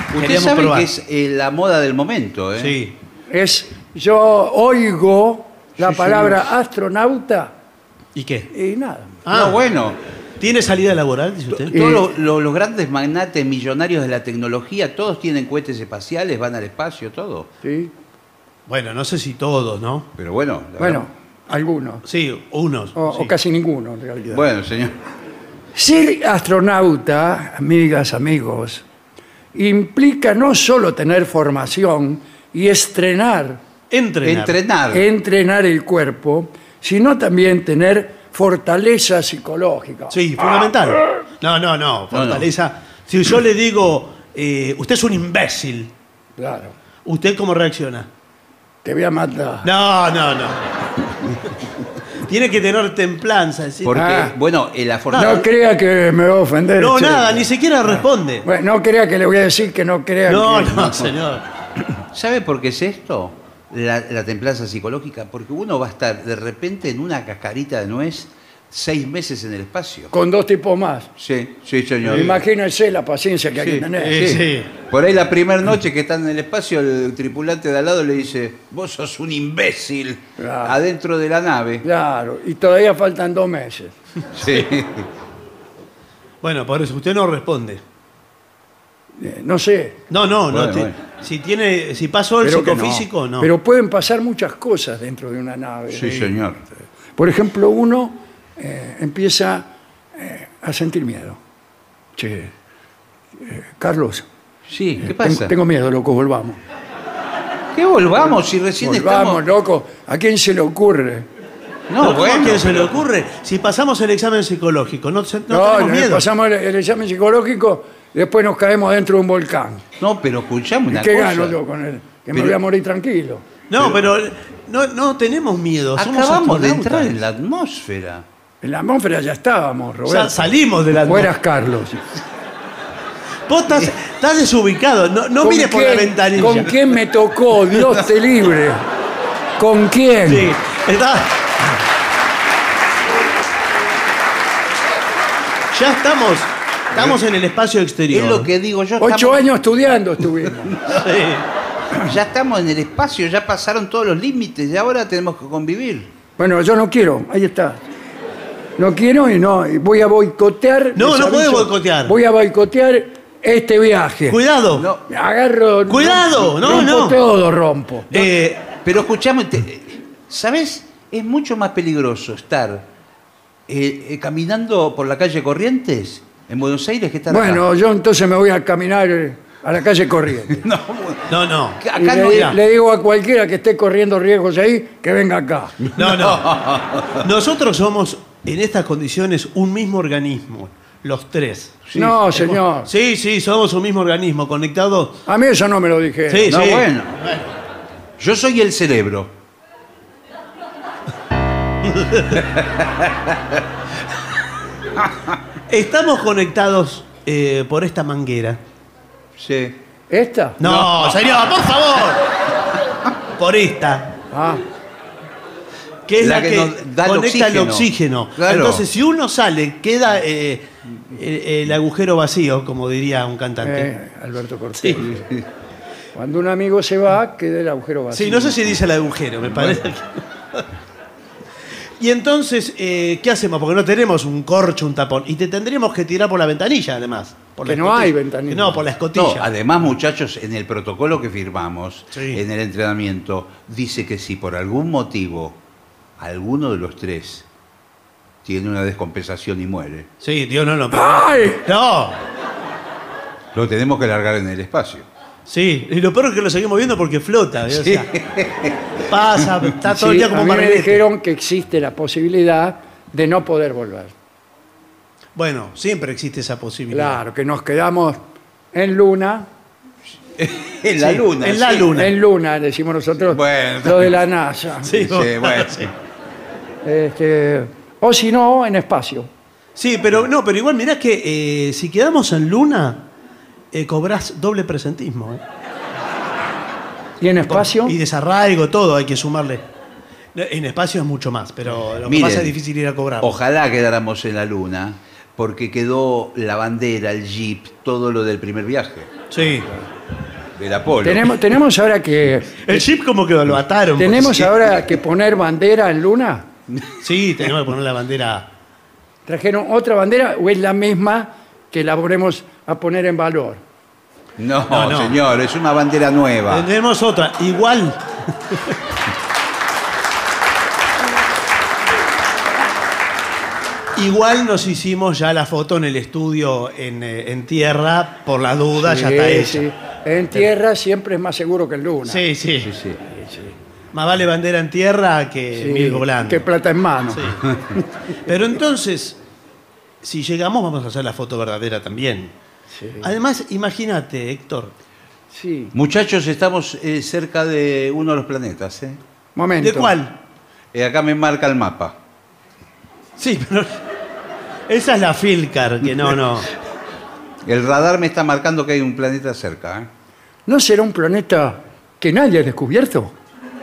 Speaker 5: Usted
Speaker 4: Queríamos
Speaker 5: sabe
Speaker 4: probar.
Speaker 5: que es eh, la moda del momento, ¿eh?
Speaker 4: Sí.
Speaker 3: Es, yo oigo la palabra astronauta
Speaker 4: ¿Y qué?
Speaker 3: y nada.
Speaker 5: Ah, bueno.
Speaker 4: ¿Tiene salida laboral, dice usted?
Speaker 5: Todos
Speaker 3: Eh,
Speaker 5: lo- lo- los grandes magnates millonarios de la tecnología, todos tienen cohetes espaciales, van al espacio, todo.
Speaker 3: ¿sí?
Speaker 4: Bueno, no sé si todos, ¿no?
Speaker 5: Pero bueno, la
Speaker 3: Bueno,
Speaker 5: verdad-
Speaker 3: algunos.
Speaker 4: Sí, unos.
Speaker 3: O,
Speaker 4: sí.
Speaker 3: o casi ninguno, en realidad.
Speaker 5: bueno, señor.
Speaker 3: Ser astronauta, amigas, amigos, implica no solo tener formación y estrenar,
Speaker 4: Entrenar.
Speaker 5: Entrenar.
Speaker 3: entrenar el cuerpo, sino también tener fortaleza psicológica.
Speaker 4: Sí, fundamental. No, no, no, fortaleza. Si yo le digo, eh, usted es un imbécil,
Speaker 3: Claro.
Speaker 4: ¿usted cómo reacciona?
Speaker 3: Te voy a matar.
Speaker 4: No, no, no. Tiene que tener templanza. ¿sí?
Speaker 5: Porque,
Speaker 3: Ah.
Speaker 5: bueno, eh, la fortaleza.
Speaker 3: No crea que me va a ofender.
Speaker 4: No,
Speaker 3: che.
Speaker 4: nada, ni siquiera responde.
Speaker 3: Bueno, no crea que le voy a decir que no crea
Speaker 4: No,
Speaker 3: que...
Speaker 4: no, señor.
Speaker 5: ¿Sabe por qué es esto? La, la templanza psicológica. Porque uno va a estar de repente en una cascarita de nuez seis meses en el espacio.
Speaker 3: Con dos tipos más.
Speaker 5: Sí, sí, señor.
Speaker 3: Imagínense la paciencia que hay que
Speaker 5: Sí,
Speaker 3: tener.
Speaker 4: Eh, sí.
Speaker 5: Por ahí la primera noche que están en el espacio, el tripulante de al lado le dice, vos sos un imbécil
Speaker 3: Claro.
Speaker 5: adentro de la nave.
Speaker 3: Claro, y todavía faltan dos meses.
Speaker 5: Sí.
Speaker 4: Bueno, por eso usted no responde.
Speaker 3: Eh, no sé.
Speaker 4: No, no, no.
Speaker 5: Bueno,
Speaker 4: te-
Speaker 5: bueno.
Speaker 4: Si tiene, si pasó el
Speaker 3: pero que
Speaker 4: psicofísico, no.
Speaker 3: Pero pueden pasar muchas cosas dentro de una nave.
Speaker 5: Sí, señor.
Speaker 3: Por ejemplo, uno eh, empieza eh, a sentir miedo. Che, eh, Carlos,
Speaker 5: Sí, ¿qué pasa?
Speaker 3: tengo miedo, loco, volvamos.
Speaker 5: ¿Qué volvamos si recién
Speaker 3: Volvamos,
Speaker 5: estamos...
Speaker 3: loco. ¿A quién se le ocurre?
Speaker 5: No,
Speaker 4: ¿Cómo
Speaker 5: bueno.
Speaker 4: a quién se le ocurre? Si pasamos el examen psicológico, no, se- no
Speaker 3: No,
Speaker 4: tenemos
Speaker 3: le
Speaker 4: miedo.
Speaker 3: pasamos el, el examen psicológico, después nos caemos dentro de un volcán.
Speaker 5: No, pero escuchame
Speaker 3: ¿Y
Speaker 5: una
Speaker 3: qué
Speaker 5: cosa.
Speaker 3: gano yo con él? Que me
Speaker 5: Pero-
Speaker 3: voy a morir tranquilo.
Speaker 4: No, pero no, no tenemos miedo. somos
Speaker 5: Acabamos de
Speaker 4: astronautas.
Speaker 5: entrar en la atmósfera.
Speaker 3: En la atmósfera ya estábamos,
Speaker 4: Ya
Speaker 3: Roberto.
Speaker 4: salimos de la
Speaker 3: O eras Carlos.
Speaker 4: Vos estás, estás desubicado. No, no
Speaker 3: ¿Con
Speaker 4: mires por la
Speaker 3: quién-
Speaker 4: ventanilla.
Speaker 3: ¿Con quién me tocó? Dios te libre. ¿Con quién?
Speaker 4: Sí, está- Ya estamos, estamos en el espacio exterior.
Speaker 5: Es lo que digo yo.
Speaker 3: Ocho
Speaker 5: estamos-
Speaker 3: años estudiando estuvimos.
Speaker 4: Sí.
Speaker 5: Ya estamos en el espacio, ya pasaron todos los límites y ahora tenemos que convivir.
Speaker 3: Bueno, yo no quiero, ahí está. No quiero y no, y voy a boicotear.
Speaker 4: No,
Speaker 3: les
Speaker 4: no puede boicotear.
Speaker 3: Voy a boicotear este viaje.
Speaker 4: Cuidado.
Speaker 5: No,
Speaker 3: Agarro.
Speaker 4: Cuidado, no,
Speaker 3: rompo
Speaker 4: no.
Speaker 3: todo, rompo.
Speaker 4: Eh,
Speaker 5: pero escuchame, te- ¿sabes? Es mucho más peligroso estar eh, eh, caminando por la calle Corrientes en Buenos Aires que estar acá.
Speaker 3: Bueno, yo entonces me voy a caminar a la calle Corrientes.
Speaker 5: No,
Speaker 4: no, no.
Speaker 3: Y
Speaker 5: acá
Speaker 3: le,
Speaker 5: no
Speaker 3: di- le digo a cualquiera que esté corriendo riesgos ahí que venga acá.
Speaker 4: No, no. Nosotros somos, en estas condiciones, un mismo organismo. Los tres.
Speaker 3: no, señor.
Speaker 4: Sí, sí, somos un mismo organismo conectado.
Speaker 3: A mí eso no me lo dije.
Speaker 4: Sí,
Speaker 5: No,
Speaker 4: sí.
Speaker 5: bueno. Yo soy el cerebro.
Speaker 4: Estamos conectados eh, por esta manguera.
Speaker 5: Sí.
Speaker 3: ¿Esta?
Speaker 4: No, señor, por favor. Por esta.
Speaker 3: Ah,
Speaker 4: Que es la,
Speaker 5: La que
Speaker 4: que,
Speaker 5: nos da el
Speaker 4: conecta el
Speaker 5: oxígeno.
Speaker 4: oxígeno.
Speaker 5: Claro.
Speaker 4: Entonces, si uno sale, queda eh, el, el agujero vacío, como diría un cantante.
Speaker 3: eh, Alberto Cortés. Cuando un amigo se va, queda el agujero vacío.
Speaker 4: Sí, no sé si dice el agujero, me parece. que- y entonces, eh, ¿qué hacemos? Porque no tenemos un corcho, un tapón. Y te tendríamos que tirar por la ventanilla, además. Por la
Speaker 3: Que no
Speaker 4: escotilla.
Speaker 3: hay ventanilla.
Speaker 4: No, por la escotilla.
Speaker 5: No, además, muchachos, en el protocolo que firmamos,
Speaker 4: Sí.
Speaker 5: en el entrenamiento, dice que si por algún motivo alguno de los tres tiene una descompensación y muere,
Speaker 4: Sí, Dios no, no. pero-
Speaker 3: ¡Ay!
Speaker 4: No.
Speaker 5: lo tenemos que largar en el espacio.
Speaker 4: Sí, y lo peor es que lo seguimos viendo porque flota. ¿sí? O sea, pasa, está todo el día
Speaker 3: a
Speaker 4: como
Speaker 3: mí me dijeron que existe la posibilidad de no poder volver.
Speaker 4: Bueno, siempre existe esa posibilidad.
Speaker 3: Claro, que nos quedamos en luna,
Speaker 5: En la
Speaker 4: Sí,
Speaker 5: luna.
Speaker 4: en la
Speaker 5: sí.
Speaker 4: luna.
Speaker 3: en luna, decimos nosotros,
Speaker 5: Bueno.
Speaker 3: lo de la NASA.
Speaker 4: Sí,
Speaker 5: Sí, bueno.
Speaker 4: sí.
Speaker 3: Este, o si no, en espacio.
Speaker 4: Sí, pero no, pero igual mirá que eh, si quedamos en luna, eh, cobrás doble presentismo. ¿eh?
Speaker 3: ¿Y en espacio?
Speaker 4: Y desarraigo, todo hay que sumarle. En espacio es mucho más, pero lo que
Speaker 5: Miren,
Speaker 4: pasa es difícil ir a cobrar.
Speaker 5: Ojalá quedáramos en la luna, porque quedó la bandera, el jeep, todo lo del primer viaje,
Speaker 4: Sí.
Speaker 5: del Apolo.
Speaker 3: Tenemos, tenemos ahora que
Speaker 4: El chip como que lo ataron.
Speaker 3: tenemos ahora que poner bandera en luna.
Speaker 4: Sí, tenemos que poner la bandera.
Speaker 3: ¿Trajeron otra bandera o es la misma que la volvemos a poner en valor?
Speaker 5: No,
Speaker 4: No, no.
Speaker 5: señor, es una bandera nueva.
Speaker 4: Tenemos otra, igual. Igual nos hicimos ya la foto en el estudio en, eh, en tierra, por la duda, ya está
Speaker 3: Sí,
Speaker 4: hecha.
Speaker 3: sí. En tierra siempre es más seguro que en luna.
Speaker 4: Sí, sí. Más vale bandera en tierra que
Speaker 3: Sí,
Speaker 4: mil volando.
Speaker 3: que plata en mano.
Speaker 4: Sí. Pero entonces, si llegamos, vamos a hacer la foto verdadera también. Además, imagínate, Héctor.
Speaker 3: Sí.
Speaker 5: Muchachos, estamos eh, cerca de uno de los planetas. ¿eh?
Speaker 3: Momento.
Speaker 4: ¿De cuál?
Speaker 5: Eh, acá me marca el mapa.
Speaker 4: Sí, pero. Esa es la Filcar, que no, no.
Speaker 5: El radar me está marcando que hay un planeta cerca. ¿eh?
Speaker 3: ¿No será un planeta que nadie ha descubierto?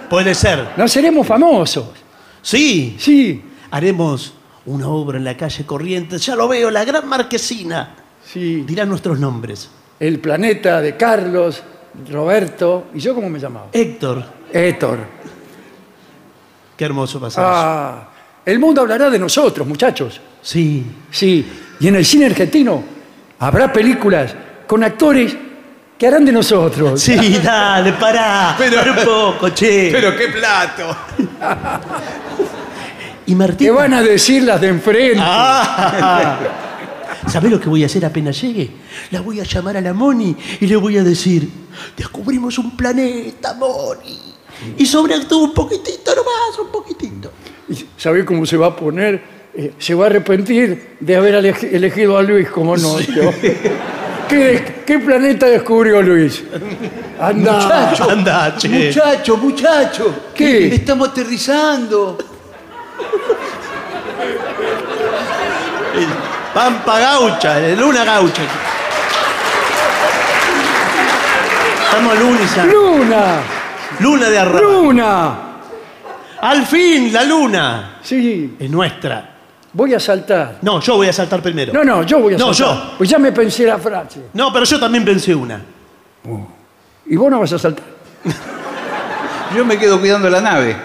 Speaker 4: Puede ser.
Speaker 3: No seremos famosos.
Speaker 4: Sí,
Speaker 3: Sí,
Speaker 4: haremos una obra en la calle Corrientes. Ya lo veo, la gran marquesina.
Speaker 3: Sí.
Speaker 4: Dirán nuestros nombres.
Speaker 3: El planeta de Carlos, Roberto. ¿Y yo cómo me llamaba?
Speaker 4: Héctor.
Speaker 3: Héctor.
Speaker 4: Qué hermoso pasaje.
Speaker 3: Ah, el mundo hablará de nosotros, muchachos.
Speaker 4: Sí.
Speaker 3: Sí. Y en el cine argentino habrá películas con actores que harán de nosotros.
Speaker 4: Sí, dale, pará. Pero un poco, che.
Speaker 5: qué plato.
Speaker 4: y Martín.
Speaker 3: Que van a decir las de enfrente.
Speaker 4: Ah. ¿Sabés lo que voy a hacer apenas llegue? La voy a llamar a la Moni y le voy a decir, descubrimos un planeta, Moni. Y sobreactúa un poquitito nomás, un poquitito.
Speaker 3: ¿Y ¿Sabés cómo se va a poner? Eh, se va a arrepentir de haber elegi- elegido a Luis como novio. ¿Qué, qué planeta descubrió Luis? Anda.
Speaker 5: Muchacho,
Speaker 4: Anda, che.
Speaker 5: muchacho, muchacho.
Speaker 3: ¿Qué?
Speaker 5: Estamos aterrizando.
Speaker 4: Pampa gaucha, luna gaucha. Estamos luna,
Speaker 3: ¡Luna!
Speaker 4: luna de arrabal.
Speaker 3: ¡Luna!
Speaker 4: Al fin, la luna.
Speaker 3: Sí,
Speaker 4: Es nuestra.
Speaker 3: voy a saltar.
Speaker 4: No, yo voy a saltar primero.
Speaker 3: No, no, yo voy a
Speaker 4: No,
Speaker 3: saltar.
Speaker 4: yo.
Speaker 3: Pues ya me pensé la frase.
Speaker 4: No, pero yo también pensé una.
Speaker 3: ¿Y vos no vas a saltar?
Speaker 5: Yo me quedo cuidando la nave.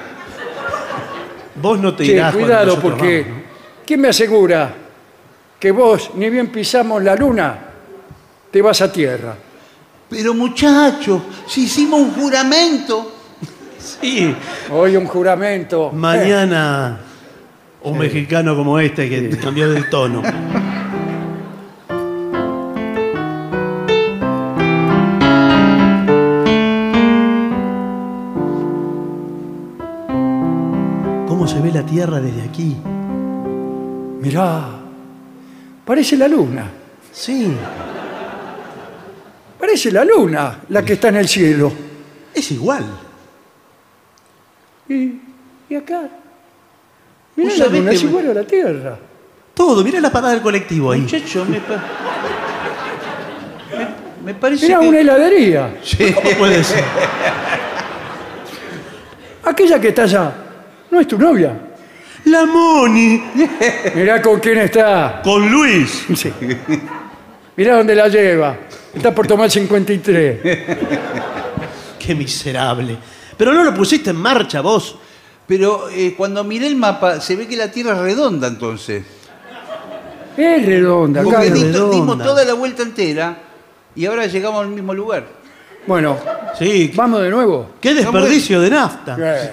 Speaker 4: Vos no te
Speaker 3: Sí,
Speaker 4: irás cuando
Speaker 3: cuidado, porque
Speaker 4: vamos, ¿no?
Speaker 3: ¿quién me asegura que vos, ni bien pisamos la luna, te vas a tierra?
Speaker 5: Pero muchacho, si hicimos un juramento.
Speaker 4: Sí,
Speaker 3: Hoy un juramento.
Speaker 4: mañana un mexicano como este que cambió del tono. ¿Cómo se ve la Tierra desde aquí?
Speaker 3: Mirá, parece la luna.
Speaker 4: Sí,
Speaker 3: Parece la luna, la que está en el cielo.
Speaker 4: es igual.
Speaker 3: Y, y acá. Mirá
Speaker 5: Vos
Speaker 3: la luna, es
Speaker 5: me-
Speaker 3: igual a la tierra.
Speaker 4: Todo, mira la parada del colectivo ahí.
Speaker 5: Muchacho, me, pa- me, me parece
Speaker 3: Mirá
Speaker 5: que...
Speaker 3: una heladería.
Speaker 4: ¿Cómo puede ser?
Speaker 3: Aquella que está allá, ¿no es tu novia?
Speaker 4: La Moni
Speaker 3: Mirá con quién está.
Speaker 4: con Luis.
Speaker 3: Sí. Mirá dónde la lleva. Está por tomar 53.
Speaker 4: Qué miserable. Pero no lo pusiste en marcha vos.
Speaker 5: Pero eh, cuando miré el mapa, se ve que la Tierra es redonda entonces.
Speaker 3: Es redonda. acá
Speaker 5: Porque di-
Speaker 4: redonda.
Speaker 5: dimos toda la vuelta entera y ahora llegamos al mismo lugar.
Speaker 3: Bueno,
Speaker 4: Sí.
Speaker 3: vamos de nuevo.
Speaker 4: Qué desperdicio de nafta.
Speaker 3: Eh,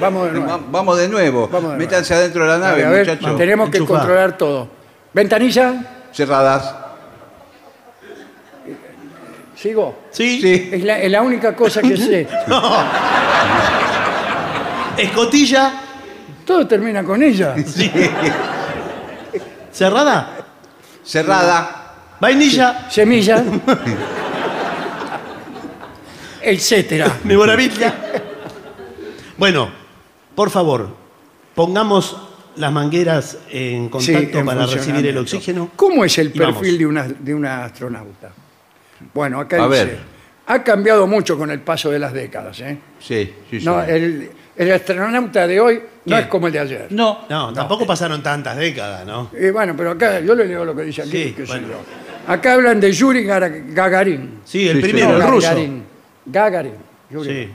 Speaker 3: Vamos de
Speaker 5: Va-
Speaker 3: nuevo.
Speaker 5: Vamos de nuevo.
Speaker 3: Vamos de nuevo.
Speaker 5: Métanse adentro de la nave,
Speaker 3: A ver,
Speaker 5: muchachos.
Speaker 3: tenemos que
Speaker 4: Enchufá.
Speaker 3: controlar todo. Ventanilla,
Speaker 5: Cerradas.
Speaker 3: sigo.
Speaker 4: Sí.
Speaker 5: Sí.
Speaker 3: Es la, es la única cosa que sé.
Speaker 4: Escotilla.
Speaker 3: Todo termina con ella.
Speaker 4: Sí. Cerrada.
Speaker 5: Cerrada.
Speaker 4: Vainilla.
Speaker 3: Semilla. Etcétera.
Speaker 4: De maravilla. Bueno, por favor, pongamos las mangueras en contacto
Speaker 3: en
Speaker 4: para recibir el oxígeno.
Speaker 3: ¿Cómo es el
Speaker 4: Y vamos.
Speaker 3: perfil de una, de una astronauta? Bueno, acá
Speaker 5: A
Speaker 3: dice,
Speaker 5: ver.
Speaker 3: ha cambiado mucho con el paso de las décadas. ¿eh?
Speaker 5: Sí, sí, sí.
Speaker 3: No, el, el astronauta de hoy no
Speaker 4: ¿Qué?
Speaker 3: es como el de ayer.
Speaker 5: No.
Speaker 4: No, tampoco pasaron tantas décadas, ¿no?
Speaker 3: Y bueno, pero acá yo le leo lo que dice aquí.
Speaker 4: Sí,
Speaker 3: qué sé
Speaker 4: bueno.
Speaker 3: yo. Acá hablan de Yuri Gagarin.
Speaker 4: Sí, el
Speaker 5: Sí,
Speaker 4: primero,
Speaker 3: No,
Speaker 4: el ruso.
Speaker 3: Gagarin. Gagarin. Yuri.
Speaker 4: Sí.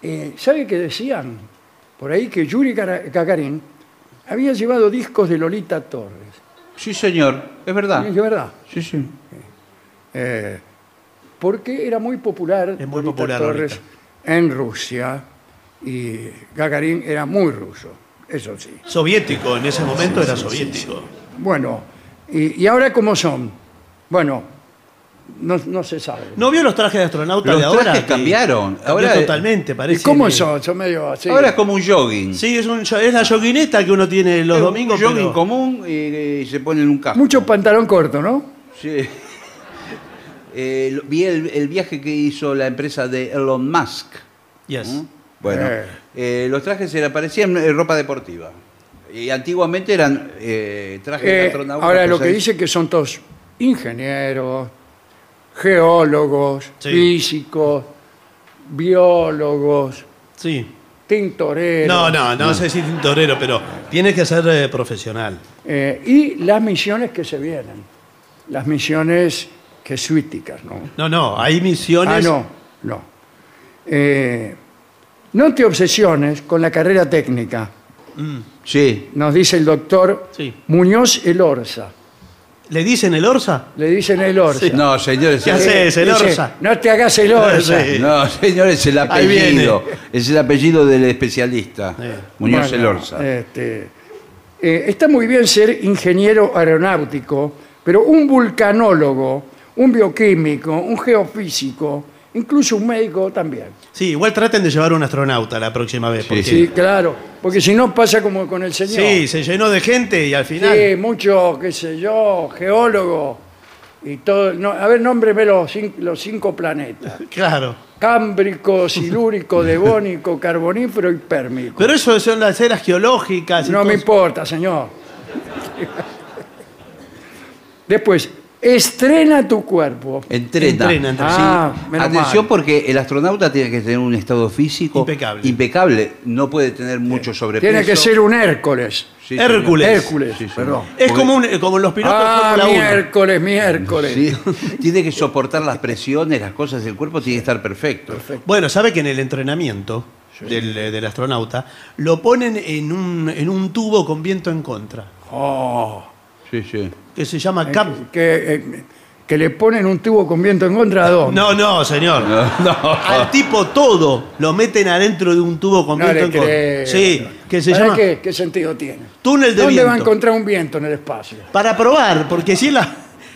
Speaker 3: Eh, ¿Sabe qué decían? Por ahí que Yuri Gagarin había llevado discos de Lolita Torres.
Speaker 5: Sí, señor. Es verdad.
Speaker 3: Es verdad.
Speaker 5: Sí, sí.
Speaker 3: Eh, porque era muy popular,
Speaker 4: Es muy
Speaker 3: Lolita
Speaker 4: popular,
Speaker 3: Torres
Speaker 4: Lolita.
Speaker 3: en Rusia y Gagarin era muy ruso. eso sí.
Speaker 4: Soviético, en ese momento era soviético.
Speaker 3: Bueno, ¿y, y ahora cómo son? Bueno, no, no se sabe.
Speaker 4: ¿No vio los trajes de astronauta
Speaker 5: Los
Speaker 4: de ahora?
Speaker 5: trajes
Speaker 4: Que
Speaker 5: cambiaron. Ahora-
Speaker 4: totalmente,
Speaker 3: ¿Y
Speaker 4: parece.
Speaker 3: cómo
Speaker 4: que-
Speaker 3: son? Son medio así.
Speaker 5: Ahora es como un jogging.
Speaker 4: Sí, es, un, es la yoguineta que uno tiene los
Speaker 5: Es un
Speaker 4: domingos.
Speaker 5: jogging
Speaker 4: pero-
Speaker 5: común y, y se pone en un casco.
Speaker 3: Mucho pantalón corto, ¿no?
Speaker 5: Sí. Eh, lo- vi el, el viaje que hizo la empresa de Elon Musk.
Speaker 4: Yes.
Speaker 5: ¿Mm? Bueno,
Speaker 3: Eh.
Speaker 5: eh, los trajes eran, parecían eh, ropa deportiva. Y antiguamente eran eh, trajes de
Speaker 3: Eh,
Speaker 5: astronauta.
Speaker 3: ahora lo
Speaker 5: pues,
Speaker 3: que
Speaker 5: ahí-
Speaker 3: dice que son todos ingenieros, geólogos,
Speaker 4: Sí.
Speaker 3: físicos, biólogos,
Speaker 4: Sí.
Speaker 3: tintoreros.
Speaker 4: No, no, no, sé si tintorero, pero tiene que ser eh, profesional.
Speaker 3: Eh, y las misiones que se vienen. Las misiones jesuíticas, ¿no?
Speaker 4: No, no, hay misiones.
Speaker 3: Ah, no, no. Eh, no te obsesiones con la carrera técnica,
Speaker 5: Sí.
Speaker 3: nos dice el doctor
Speaker 4: Sí.
Speaker 3: Muñoz Elorza.
Speaker 4: ¿Le dicen el Orsa?
Speaker 3: Le dicen Elorza.
Speaker 4: Sí.
Speaker 5: No, señores.
Speaker 4: ¿Qué
Speaker 5: es-
Speaker 4: hace? es el
Speaker 3: Dice,
Speaker 4: Orsa.
Speaker 3: No te hagas el Orsa.
Speaker 4: Sí.
Speaker 5: No, señores, el
Speaker 4: Ahí viene.
Speaker 5: apellido. Es el apellido del especialista.
Speaker 4: Sí.
Speaker 5: Muñoz
Speaker 3: Bueno,
Speaker 5: Elorza.
Speaker 3: este, eh, está muy bien ser ingeniero aeronáutico, pero un vulcanólogo, un bioquímico, un geofísico, incluso un médico también.
Speaker 4: Sí, igual traten de llevar un astronauta la próxima vez. Porque,
Speaker 3: Sí, claro, porque si no pasa como con el señor.
Speaker 4: Sí, se llenó de gente y al final.
Speaker 3: Sí, mucho, qué sé yo, geólogo y todo. no, a ver, nómbreme los, cin- los cinco planetas.
Speaker 4: Claro.
Speaker 3: Cámbrico, silúrico, devónico, carbonífero y pérmico.
Speaker 4: Pero eso son las eras geológicas. y
Speaker 3: No me
Speaker 4: cosas.
Speaker 3: importa, señor. Después, estrena tu cuerpo.
Speaker 5: Entrena.
Speaker 4: Entrena, entrena.
Speaker 5: Sí.
Speaker 3: Ah, menos
Speaker 5: Atención
Speaker 3: mal.
Speaker 5: porque el astronauta tiene que tener un estado físico
Speaker 4: Impecable.
Speaker 5: impecable. No puede tener mucho sobrepeso.
Speaker 3: Tiene que ser un Hércules.
Speaker 5: Sí, señor.
Speaker 4: Hércules.
Speaker 3: Hércules,
Speaker 5: Sí, señor.
Speaker 3: perdón.
Speaker 4: Es como, un- como los pilotos
Speaker 3: Ah,
Speaker 4: de Fórmula 1.
Speaker 3: miércoles, miércoles.
Speaker 5: Sí. tiene que soportar las presiones, las cosas del cuerpo, tiene que estar perfecto.
Speaker 4: Bueno, sabe que en el entrenamiento del, eh, del astronauta lo ponen en un, en un tubo con viento en contra,
Speaker 3: Oh,
Speaker 5: Sí, sí.
Speaker 4: Que se llama
Speaker 3: eh,
Speaker 4: cap.
Speaker 3: que, eh, que le ponen un tubo con viento en contra ¿a dónde?
Speaker 4: No, no, señor. Al tipo todo lo meten adentro de un tubo con
Speaker 3: No
Speaker 4: viento
Speaker 3: le
Speaker 4: en contra.
Speaker 3: creo.
Speaker 4: Sí, que se
Speaker 3: ¿Para
Speaker 4: llama
Speaker 3: qué? ¿Qué sentido tiene?
Speaker 4: túnel de
Speaker 3: ¿Dónde va a encontrar un viento en el espacio?
Speaker 4: Para probar, porque si él,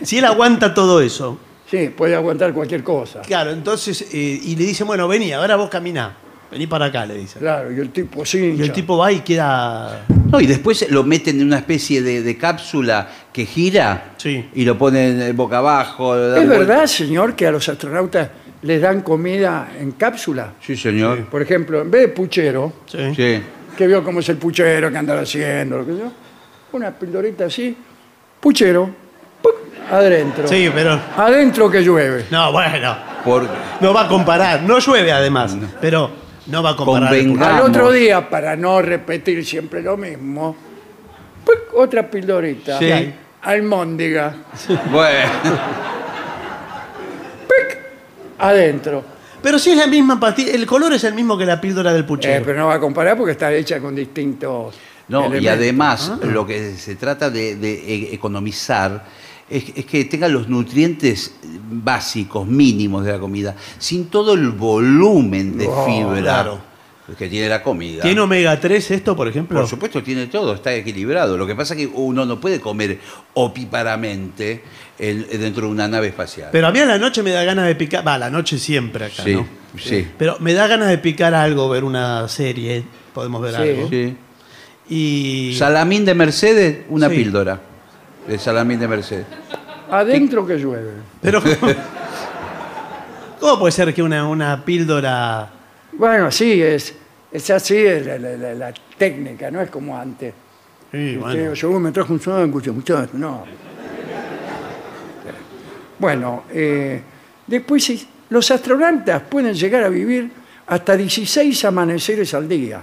Speaker 4: si él aguanta todo eso,
Speaker 3: Sí, puede aguantar cualquier cosa.
Speaker 4: claro, entonces, eh, y le dice, bueno, vení, ahora vos caminá, vení para acá, le dice.
Speaker 3: Claro, y el tipo sí.
Speaker 4: Y el tipo va y queda...
Speaker 5: No, y después lo meten en una especie de, de cápsula que gira
Speaker 4: Sí.
Speaker 5: y lo ponen boca abajo.
Speaker 3: ¿Es
Speaker 5: vuelta.
Speaker 3: verdad, señor, que a los astronautas les dan comida en cápsula?
Speaker 5: Sí, señor.
Speaker 3: Por ejemplo, en vez de puchero,
Speaker 4: Sí.
Speaker 5: Sí.
Speaker 3: que vio cómo es el puchero, que anda haciendo, lo que yo, una pildorita así, puchero, ¡puc! adentro.
Speaker 4: Sí, pero...
Speaker 3: Adentro que llueve.
Speaker 4: No, bueno,
Speaker 5: Por,
Speaker 4: no va a comparar. No llueve además, pero no va a comparar.
Speaker 3: Al otro día, para no repetir siempre lo mismo, ¡puc! otra pildorita.
Speaker 5: Sí.
Speaker 3: Almóndiga,
Speaker 5: bueno,
Speaker 3: adentro.
Speaker 4: Pero si es la misma pastilla, el color es el mismo que la píldora del
Speaker 3: Eh,
Speaker 4: puchero.
Speaker 3: pero no va a comparar porque está hecha con distintos.
Speaker 5: no, y además
Speaker 4: Ah.
Speaker 5: lo que se trata de, de e- economizar es, es que tenga los nutrientes básicos, mínimos de la comida, sin todo el volumen de
Speaker 3: Oh,
Speaker 5: fibra
Speaker 4: claro.
Speaker 5: Que tiene la comida.
Speaker 4: ¿Tiene omega 3 esto, por ejemplo?
Speaker 5: Por supuesto, tiene todo, está equilibrado. Lo que pasa es que uno no puede comer opíparamente en- dentro de una nave espacial.
Speaker 4: Pero a mí a la noche me da ganas de picar. Va, a la noche siempre acá,
Speaker 5: sí,
Speaker 4: ¿no?
Speaker 5: sí,
Speaker 4: Pero me da ganas de picar algo, ver una serie. Podemos ver
Speaker 3: Sí.
Speaker 4: algo.
Speaker 5: sí.
Speaker 4: Y.
Speaker 5: Salamín de Mercedes, una
Speaker 4: Sí.
Speaker 5: píldora. De salamín de Mercedes.
Speaker 3: Adentro que llueve.
Speaker 4: Pero. ¿Cómo puede ser que una, una píldora.
Speaker 3: Bueno, sí, es, es así es la, la- la- la técnica, no es como antes.
Speaker 4: Sí,
Speaker 3: Usted,
Speaker 4: bueno.
Speaker 3: yo me trajo un sándwich, muchacho, no. Bueno, eh, después sí, los astronautas pueden llegar a vivir hasta 16 amaneceres al día.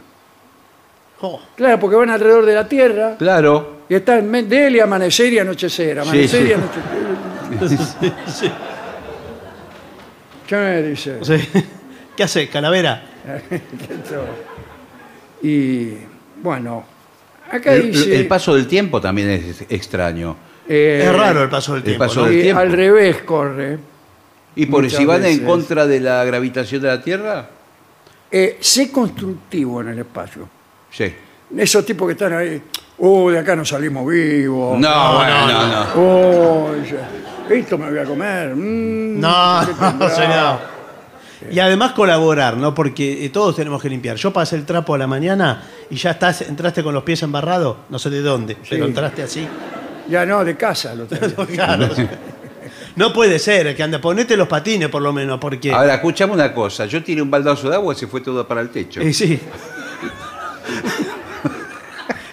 Speaker 4: Oh,
Speaker 3: Claro, porque van alrededor de la Tierra
Speaker 5: Claro.
Speaker 3: y están me- de él y amanecer y anochecer, amanecer
Speaker 5: sí.
Speaker 3: y anochecer. ¿Qué me dice?
Speaker 4: sí. ¿Qué hace, calavera?
Speaker 3: Y bueno, acá
Speaker 5: El,
Speaker 3: dice...
Speaker 5: el paso del tiempo también es extraño.
Speaker 3: eh,
Speaker 4: es raro el paso del
Speaker 5: el
Speaker 4: tiempo.
Speaker 5: paso
Speaker 4: ¿no?
Speaker 5: del
Speaker 3: y
Speaker 5: tiempo.
Speaker 3: al revés corre.
Speaker 5: Y por si van
Speaker 3: veces.
Speaker 5: en contra de la gravitación de la Tierra,
Speaker 3: Eh, sé constructivo en el espacio.
Speaker 5: sí.
Speaker 3: Esos tipos que están ahí, oh, de acá no salimos vivos.
Speaker 5: No, bueno, no, no.
Speaker 3: Oh, ya, esto me voy a comer. mm,
Speaker 4: No,
Speaker 3: ¿qué tendrá?
Speaker 4: señor. Y además colaborar, ¿no? Porque eh, todos tenemos que limpiar. Yo pasé el trapo a la mañana y ya estás, entraste con los pies embarrados, no sé de dónde, pero entraste así.
Speaker 3: Ya no, de casa lo tengo.
Speaker 4: Claro. No puede ser que anda, ponete los patines por lo menos, porque.
Speaker 5: Ahora, escuchame una cosa. Yo tiré un baldazo de agua y se fue todo para el techo.
Speaker 4: Eh, sí.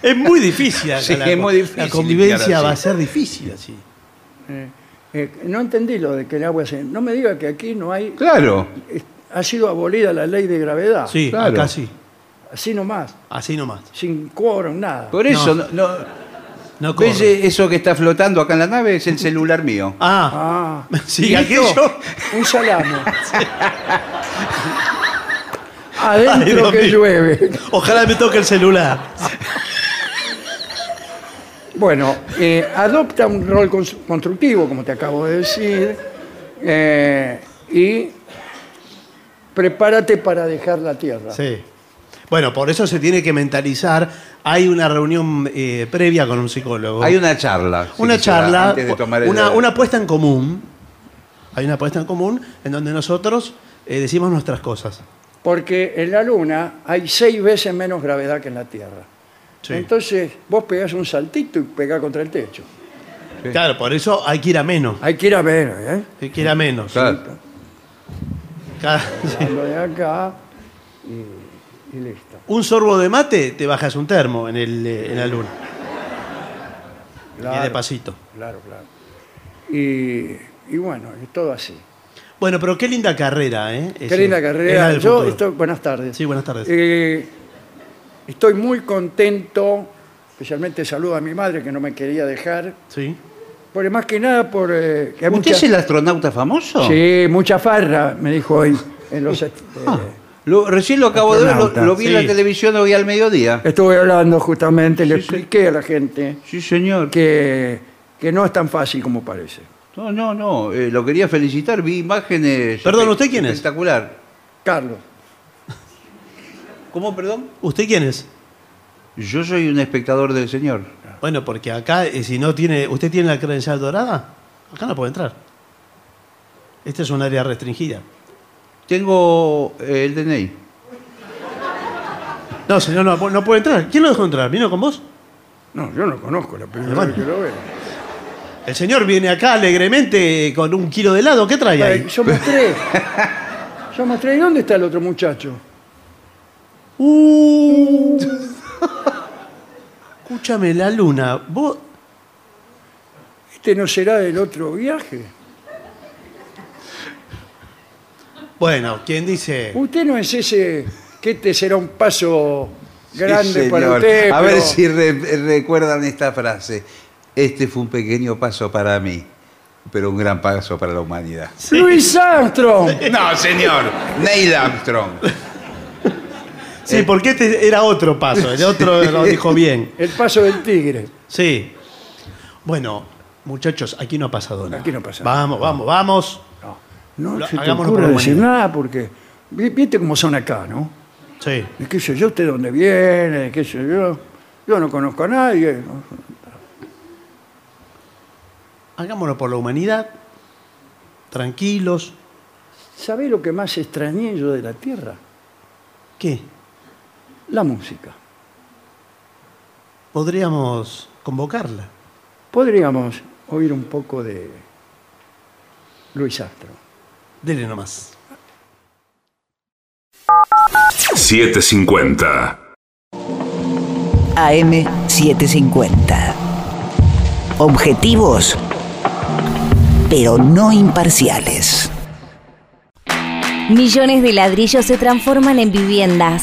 Speaker 4: es muy difícil.
Speaker 5: Sí,
Speaker 4: la,
Speaker 5: es muy difícil
Speaker 4: La convivencia va a ser difícil así.
Speaker 3: Eh, eh, no entendí lo de que el agua se... No me diga que aquí no hay...
Speaker 5: Claro.
Speaker 3: eh, Ha sido abolida la ley de gravedad.
Speaker 4: Sí,
Speaker 5: claro.
Speaker 4: acá sí.
Speaker 3: Así nomás.
Speaker 4: Así nomás.
Speaker 3: Sin quórum, nada.
Speaker 5: Por eso, no, no-
Speaker 4: No
Speaker 5: ¿ves eso que está flotando acá en la nave? Es el celular mío.
Speaker 4: Ah,
Speaker 3: Ah,
Speaker 4: sí,
Speaker 3: ¿y
Speaker 4: aquello.
Speaker 3: Un salamo.
Speaker 4: Ay,
Speaker 3: Adentro
Speaker 4: Dios
Speaker 3: que
Speaker 4: mío.
Speaker 3: llueve.
Speaker 4: Ojalá me toque el celular.
Speaker 3: Bueno, eh, adopta un rol cons- constructivo, como te acabo de decir, eh, y prepárate para dejar la tierra.
Speaker 4: Sí. Bueno, por eso se tiene que mentalizar. Hay una reunión eh, previa con un psicólogo.
Speaker 5: Hay una charla.
Speaker 4: una charla,
Speaker 5: antes de tomar el-
Speaker 4: una, una puesta en común. Hay una puesta en común en donde nosotros eh, decimos nuestras cosas.
Speaker 3: Porque en la Luna hay seis veces menos gravedad que en la Tierra.
Speaker 4: Sí.
Speaker 3: Entonces, vos pegás un saltito y pegás contra el techo.
Speaker 4: Claro, por eso hay que ir a menos.
Speaker 3: Hay que ir a ver, ¿eh?
Speaker 4: Hay que ir a menos.
Speaker 5: Claro.
Speaker 4: Cada- sí.
Speaker 3: Lo de acá y, y listo.
Speaker 4: Un sorbo de mate, te bajas un termo en, el, eh, en la luna. Y
Speaker 3: Claro.
Speaker 4: de pasito.
Speaker 3: Claro, claro. Y, y bueno, es todo así.
Speaker 4: Bueno, pero qué linda carrera, ¿eh?
Speaker 3: Qué
Speaker 4: Ese-
Speaker 3: linda
Speaker 4: es la
Speaker 3: carrera.
Speaker 4: del
Speaker 3: Yo
Speaker 4: futuro.
Speaker 3: estoy, buenas tardes.
Speaker 4: Sí, buenas tardes.
Speaker 3: Eh, estoy muy contento, especialmente saludo a mi madre que no me quería dejar,
Speaker 4: Sí.
Speaker 3: por más que nada por eh, que hay
Speaker 5: ¿Usted
Speaker 3: mucha,
Speaker 5: es el astronauta famoso?
Speaker 3: sí, mucha farra, me dijo hoy en los
Speaker 5: Ah,
Speaker 3: eh,
Speaker 5: lo- recién lo acabo de ver, lo,
Speaker 3: Astronauta,
Speaker 5: lo vi en la
Speaker 4: sí.
Speaker 5: televisión hoy al mediodía.
Speaker 3: estuve hablando justamente, le expliqué a la gente
Speaker 5: Sí, señor.
Speaker 3: que, que no es tan fácil como parece.
Speaker 5: No, no, no. eh, lo quería felicitar. Vi imágenes.
Speaker 4: Perdón, ¿usted quién es?
Speaker 5: Espectacular.
Speaker 3: Carlos,
Speaker 5: ¿Cómo, perdón?
Speaker 4: ¿Usted quién es?
Speaker 5: Yo soy un espectador del señor.
Speaker 4: Bueno, porque acá, eh, si no tiene. ¿Usted tiene la credencial dorada? Acá no puede entrar. Este es un área restringida.
Speaker 5: Tengo eh, el DNI.
Speaker 4: No, señor, no, no puede entrar. ¿Quién lo dejó entrar? ¿Vino con vos?
Speaker 3: no, yo no conozco la primera
Speaker 4: Bueno.
Speaker 3: vez que lo veo.
Speaker 4: El señor viene acá alegremente con un kilo de helado. ¿Qué trae ahí?
Speaker 3: Ay, Yo mostré, yo mostré, ¿y dónde está el otro muchacho?
Speaker 4: Uh. Escúchame, la luna. Vos.
Speaker 3: Este no será del otro viaje.
Speaker 4: Bueno, ¿quién dice?
Speaker 3: Usted no es ese que este será un paso grande
Speaker 5: Sí,
Speaker 3: para usted.
Speaker 5: A ver si re- recuerdan esta frase. Este fue un pequeño paso para mí, pero un gran paso para la humanidad.
Speaker 3: Luis Armstrong.
Speaker 5: No, señor. Neil Armstrong.
Speaker 4: Sí, porque este era otro paso. El otro lo dijo bien.
Speaker 3: El paso del tigre.
Speaker 4: Sí. Bueno, muchachos, aquí no ha pasado nada.
Speaker 3: Aquí no pasa nada.
Speaker 4: Vamos, vamos, vamos.
Speaker 3: No
Speaker 4: Lo-
Speaker 3: se te
Speaker 4: hagámoslo
Speaker 3: ocurre
Speaker 4: por la
Speaker 3: decir nada porque vi- viste cómo son acá, ¿no?
Speaker 4: Sí.
Speaker 3: ¿Y qué sé yo? ¿Usted dónde viene? ¿Qué sé yo? Yo no conozco a nadie.
Speaker 4: Hagámoslo por la humanidad. Tranquilos.
Speaker 3: ¿Sabe lo que más extrañé yo de la Tierra?
Speaker 4: ¿Qué?
Speaker 3: La música.
Speaker 4: Podríamos convocarla.
Speaker 3: Podríamos oír un poco de Luis Armstrong.
Speaker 4: Dele nomás.
Speaker 1: 750.
Speaker 6: AM750. Objetivos, pero no imparciales.
Speaker 8: Millones de ladrillos se transforman en viviendas.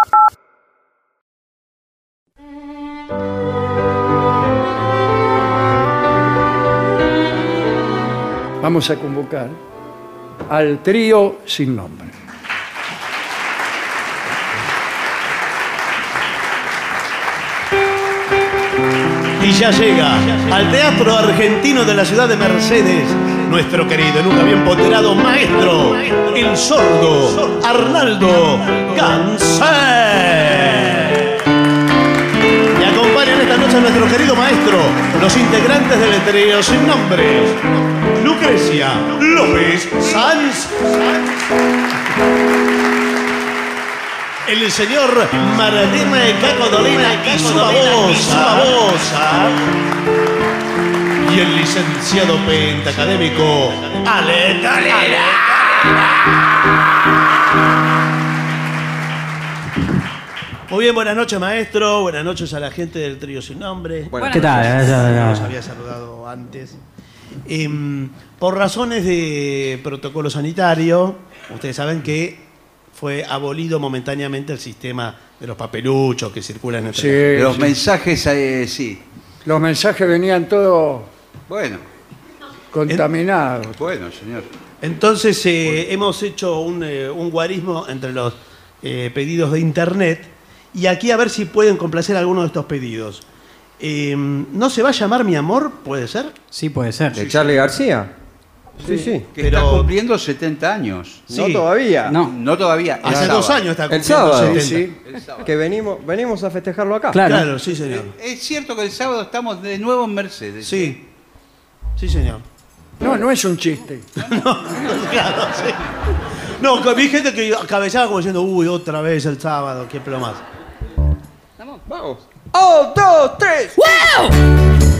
Speaker 3: Vamos a convocar al trío sin nombre.
Speaker 4: Y ya llega al Teatro Argentino de la ciudad de Mercedes, nuestro querido, nunca bien ponderado maestro, el sordo Arnaldo Gansé. Y acompañan esta noche a nuestro querido maestro, los integrantes del trío sin nombre, Lucrecia López Sanz. El señor Maradime Caco Dolina y su babosa. Y el licenciado pentacadémico Ale Dolina. Muy bien, buenas noches maestro, buenas noches a la gente del trío sin nombre.
Speaker 9: Buenas ¿Qué tal? noches.
Speaker 4: No los había saludado antes. Em, por razones de protocolo sanitario, ustedes saben que fue abolido momentáneamente el sistema de los papeluchos que circulan entre
Speaker 3: Sí,
Speaker 5: Los mensajes, eh, sí.
Speaker 3: Los mensajes venían todos
Speaker 5: Bueno,
Speaker 3: contaminados.
Speaker 5: bueno, señor.
Speaker 4: Entonces eh, hemos hecho un, eh, un guarismo entre los eh, pedidos de internet y aquí a ver si pueden complacer alguno de estos pedidos. Eh, ¿No se va a llamar mi amor? ¿Puede ser?
Speaker 9: Sí, puede ser.
Speaker 10: ¿De Charlie García? Sí, sí.
Speaker 5: Que
Speaker 4: Pero-
Speaker 5: está cumpliendo 70 años.
Speaker 10: No
Speaker 4: Sí.
Speaker 10: todavía.
Speaker 9: No.
Speaker 5: No todavía. el
Speaker 4: Hace
Speaker 5: sábado.
Speaker 4: dos años está
Speaker 10: El
Speaker 4: cumpliendo
Speaker 10: sábado.
Speaker 4: 70.
Speaker 3: Sí,
Speaker 5: El sábado.
Speaker 10: Que venimos, venimos a festejarlo acá.
Speaker 9: Claro.
Speaker 4: Claro, sí, señor.
Speaker 5: Es cierto que el sábado estamos de nuevo en Mercedes.
Speaker 4: Sí. Sí, señor.
Speaker 3: No, no es un chiste.
Speaker 4: Claro, sí. No, que vi gente que cabeceaba como diciendo, uy, otra vez el sábado, qué plomas.
Speaker 10: Vamos. ¡Oh, dos, tres!
Speaker 7: Mi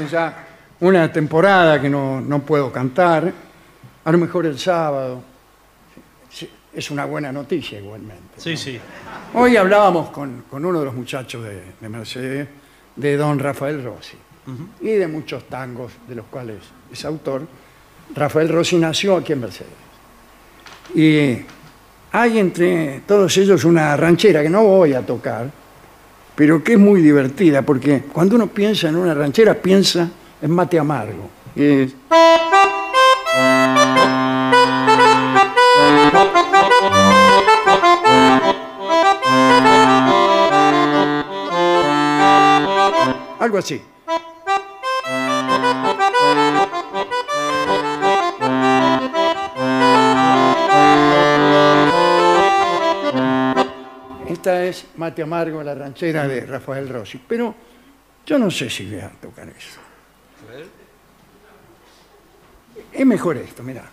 Speaker 3: hace ya una temporada que no, no puedo cantar. A lo mejor el sábado. Es una buena noticia igualmente.
Speaker 4: Sí, sí.
Speaker 3: Hoy hablábamos con, con uno de los muchachos de, de Mercedes, de don Rafael Rossi, y de muchos tangos de los cuales es autor. Rafael Rossi nació aquí en Mercedes. Y hay entre todos ellos una ranchera que no voy a tocar, pero que es muy divertida, porque cuando uno piensa en una ranchera, piensa en mate amargo. Algo así. Esta es Mate Amargo, la ranchera de Rafael Rossi. Pero yo no sé si voy a tocar eso. Es mejor esto, mira.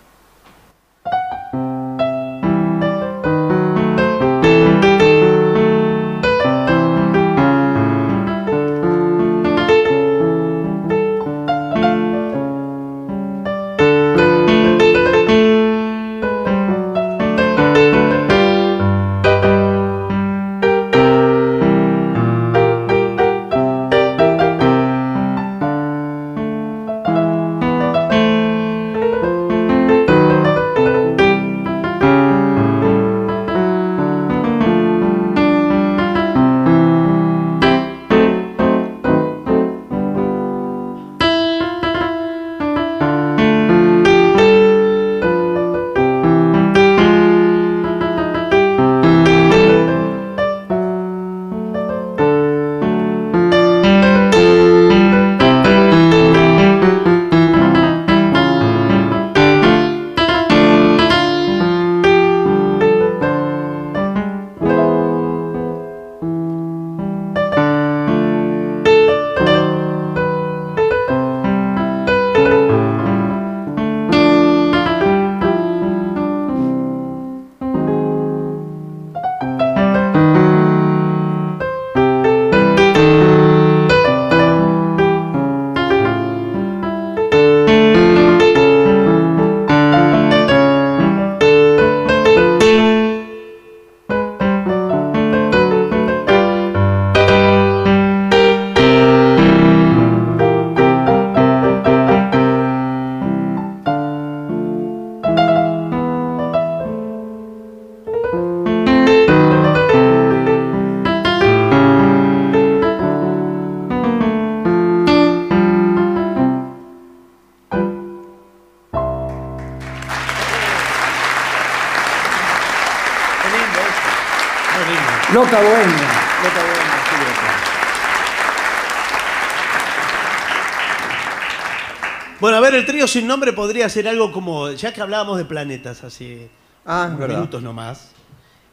Speaker 4: Sin nombre podría ser algo como, ya que hablábamos de planetas hace
Speaker 10: Ah,
Speaker 4: unos
Speaker 10: verdad.
Speaker 4: minutos nomás,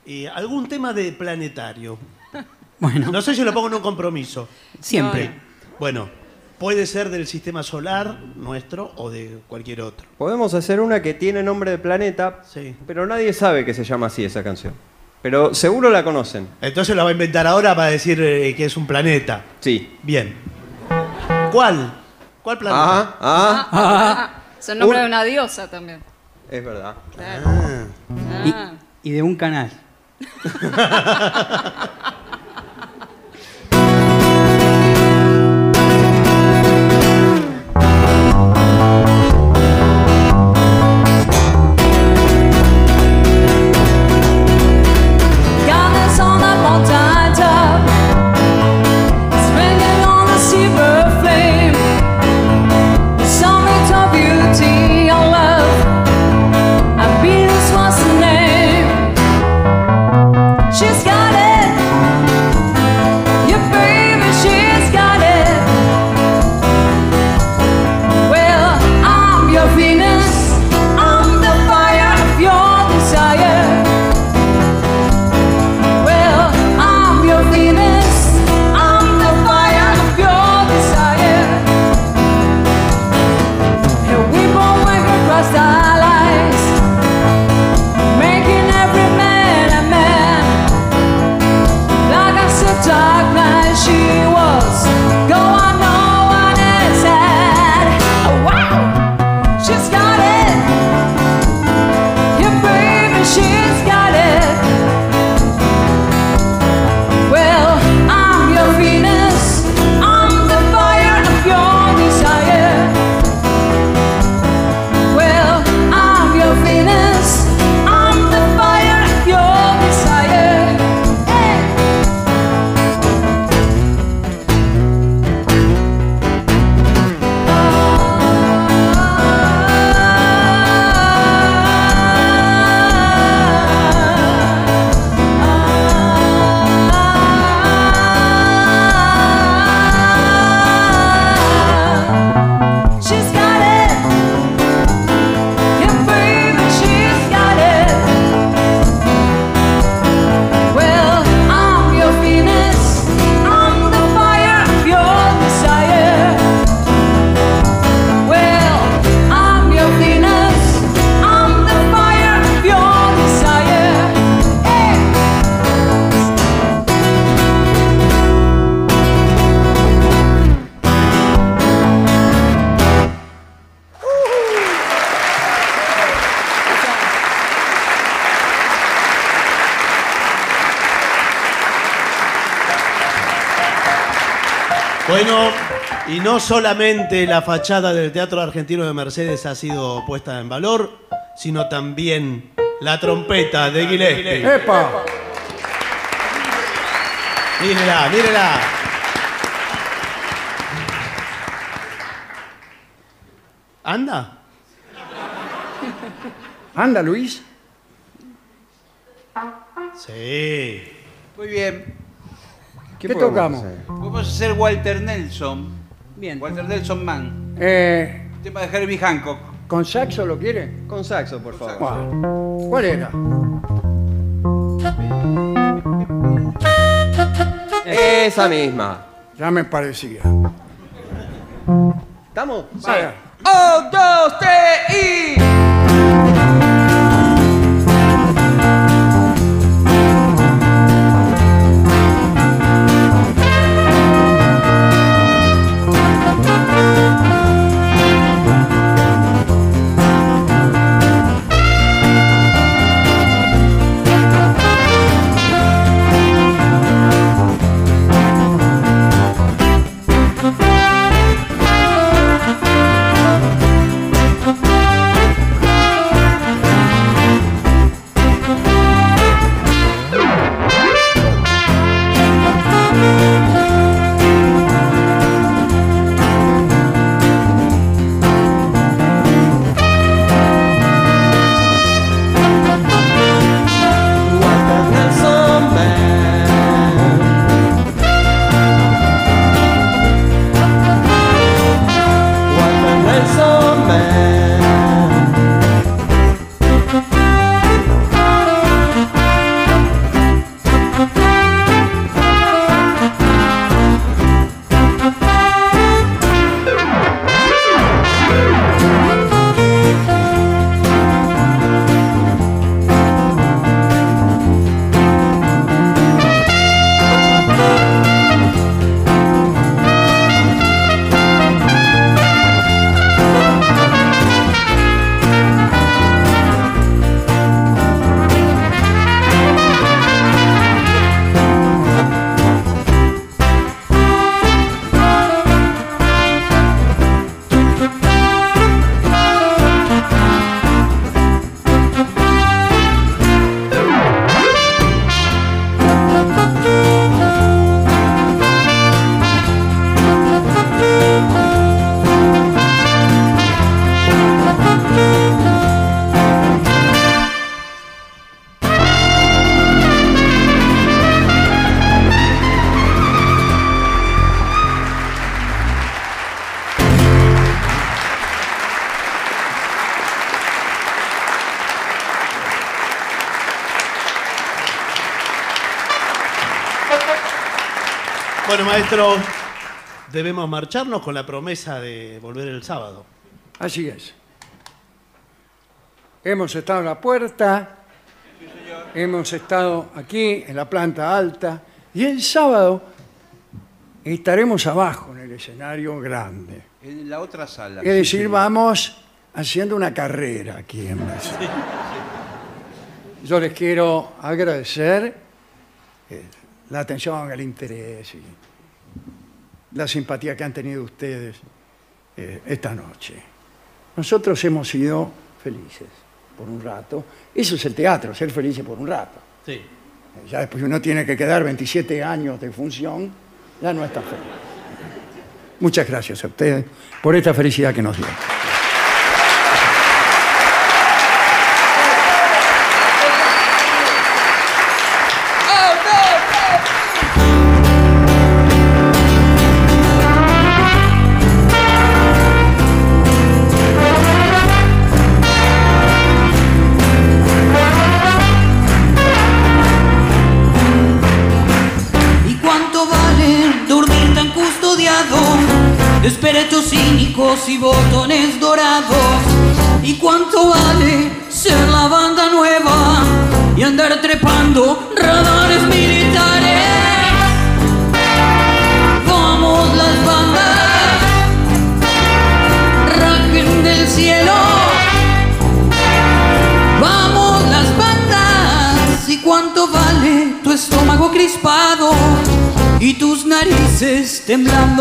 Speaker 4: eh, algún tema de planetario.
Speaker 7: Bueno.
Speaker 4: No sé si lo pongo en un compromiso.
Speaker 7: Siempre.
Speaker 4: Eh, Bueno, puede ser del sistema solar nuestro o de cualquier otro.
Speaker 10: Podemos hacer una que tiene nombre de planeta, pero nadie sabe que se llama así esa canción. Pero seguro la conocen.
Speaker 4: Entonces la va a inventar ahora para decir eh, que es un planeta.
Speaker 10: Sí.
Speaker 4: Bien. ¿Cuál? ¿Cuál planeta?
Speaker 10: Ah, ah,
Speaker 11: Ah, es el nombre
Speaker 10: Un-
Speaker 11: de una diosa también.
Speaker 10: es verdad.
Speaker 11: Claro. Ah.
Speaker 7: Y, y de un canal.
Speaker 4: Bueno, y no solamente la fachada del Teatro Argentino de Mercedes ha sido puesta en valor, sino también la trompeta de Gillespie.
Speaker 3: ¡Epa!
Speaker 4: Mírela, mírela. ¿Anda?
Speaker 3: ¿Anda, Luis?
Speaker 4: Sí.
Speaker 5: Muy bien.
Speaker 3: ¿Qué, tocamos?
Speaker 5: Vamos a hacer Walter Nelson.
Speaker 9: Bien.
Speaker 5: Walter Nelson Man.
Speaker 3: Eh,
Speaker 5: Tema de Herbie Hancock.
Speaker 3: ¿Con saxo lo quiere?
Speaker 10: Con saxo, por favor.
Speaker 3: ¿Cuál era?
Speaker 10: Esa misma.
Speaker 3: Ya me parecía.
Speaker 10: ¿Estamos?
Speaker 3: Vaya.
Speaker 10: ¡Un, dos, tres y...
Speaker 4: maestro, debemos marcharnos con la promesa de volver el sábado.
Speaker 3: Así es. Hemos estado en la puerta, hemos estado aquí en la planta alta y el sábado estaremos abajo en el escenario grande.
Speaker 5: En la otra sala.
Speaker 3: Es decir, vamos haciendo una carrera aquí en Mercedes. Yo les quiero agradecer eh, la atención, el interés y la simpatía que han tenido ustedes eh, esta noche. Nosotros hemos sido felices por un rato. Eso es el teatro, ser felices por un rato.
Speaker 4: Sí.
Speaker 3: Eh, Ya después uno tiene que quedar 27 años de función, ya no está feliz. Muchas gracias a ustedes por esta felicidad que nos dio.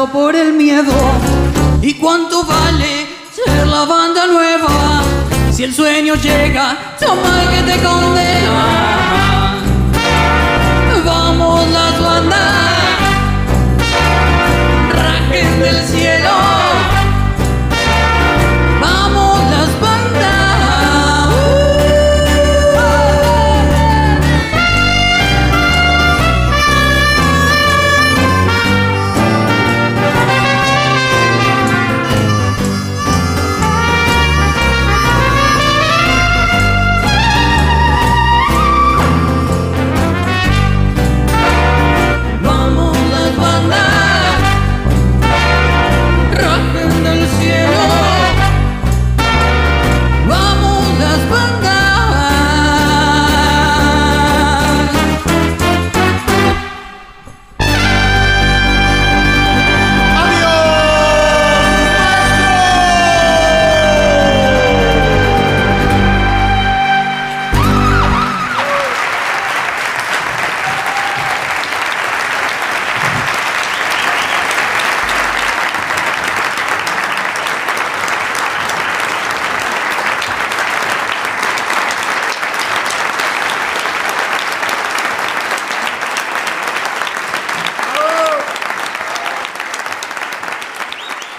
Speaker 7: Por el miedo. ¿Y cuánto vale ser la banda nueva? Si el sueño llega, toma el que te condena.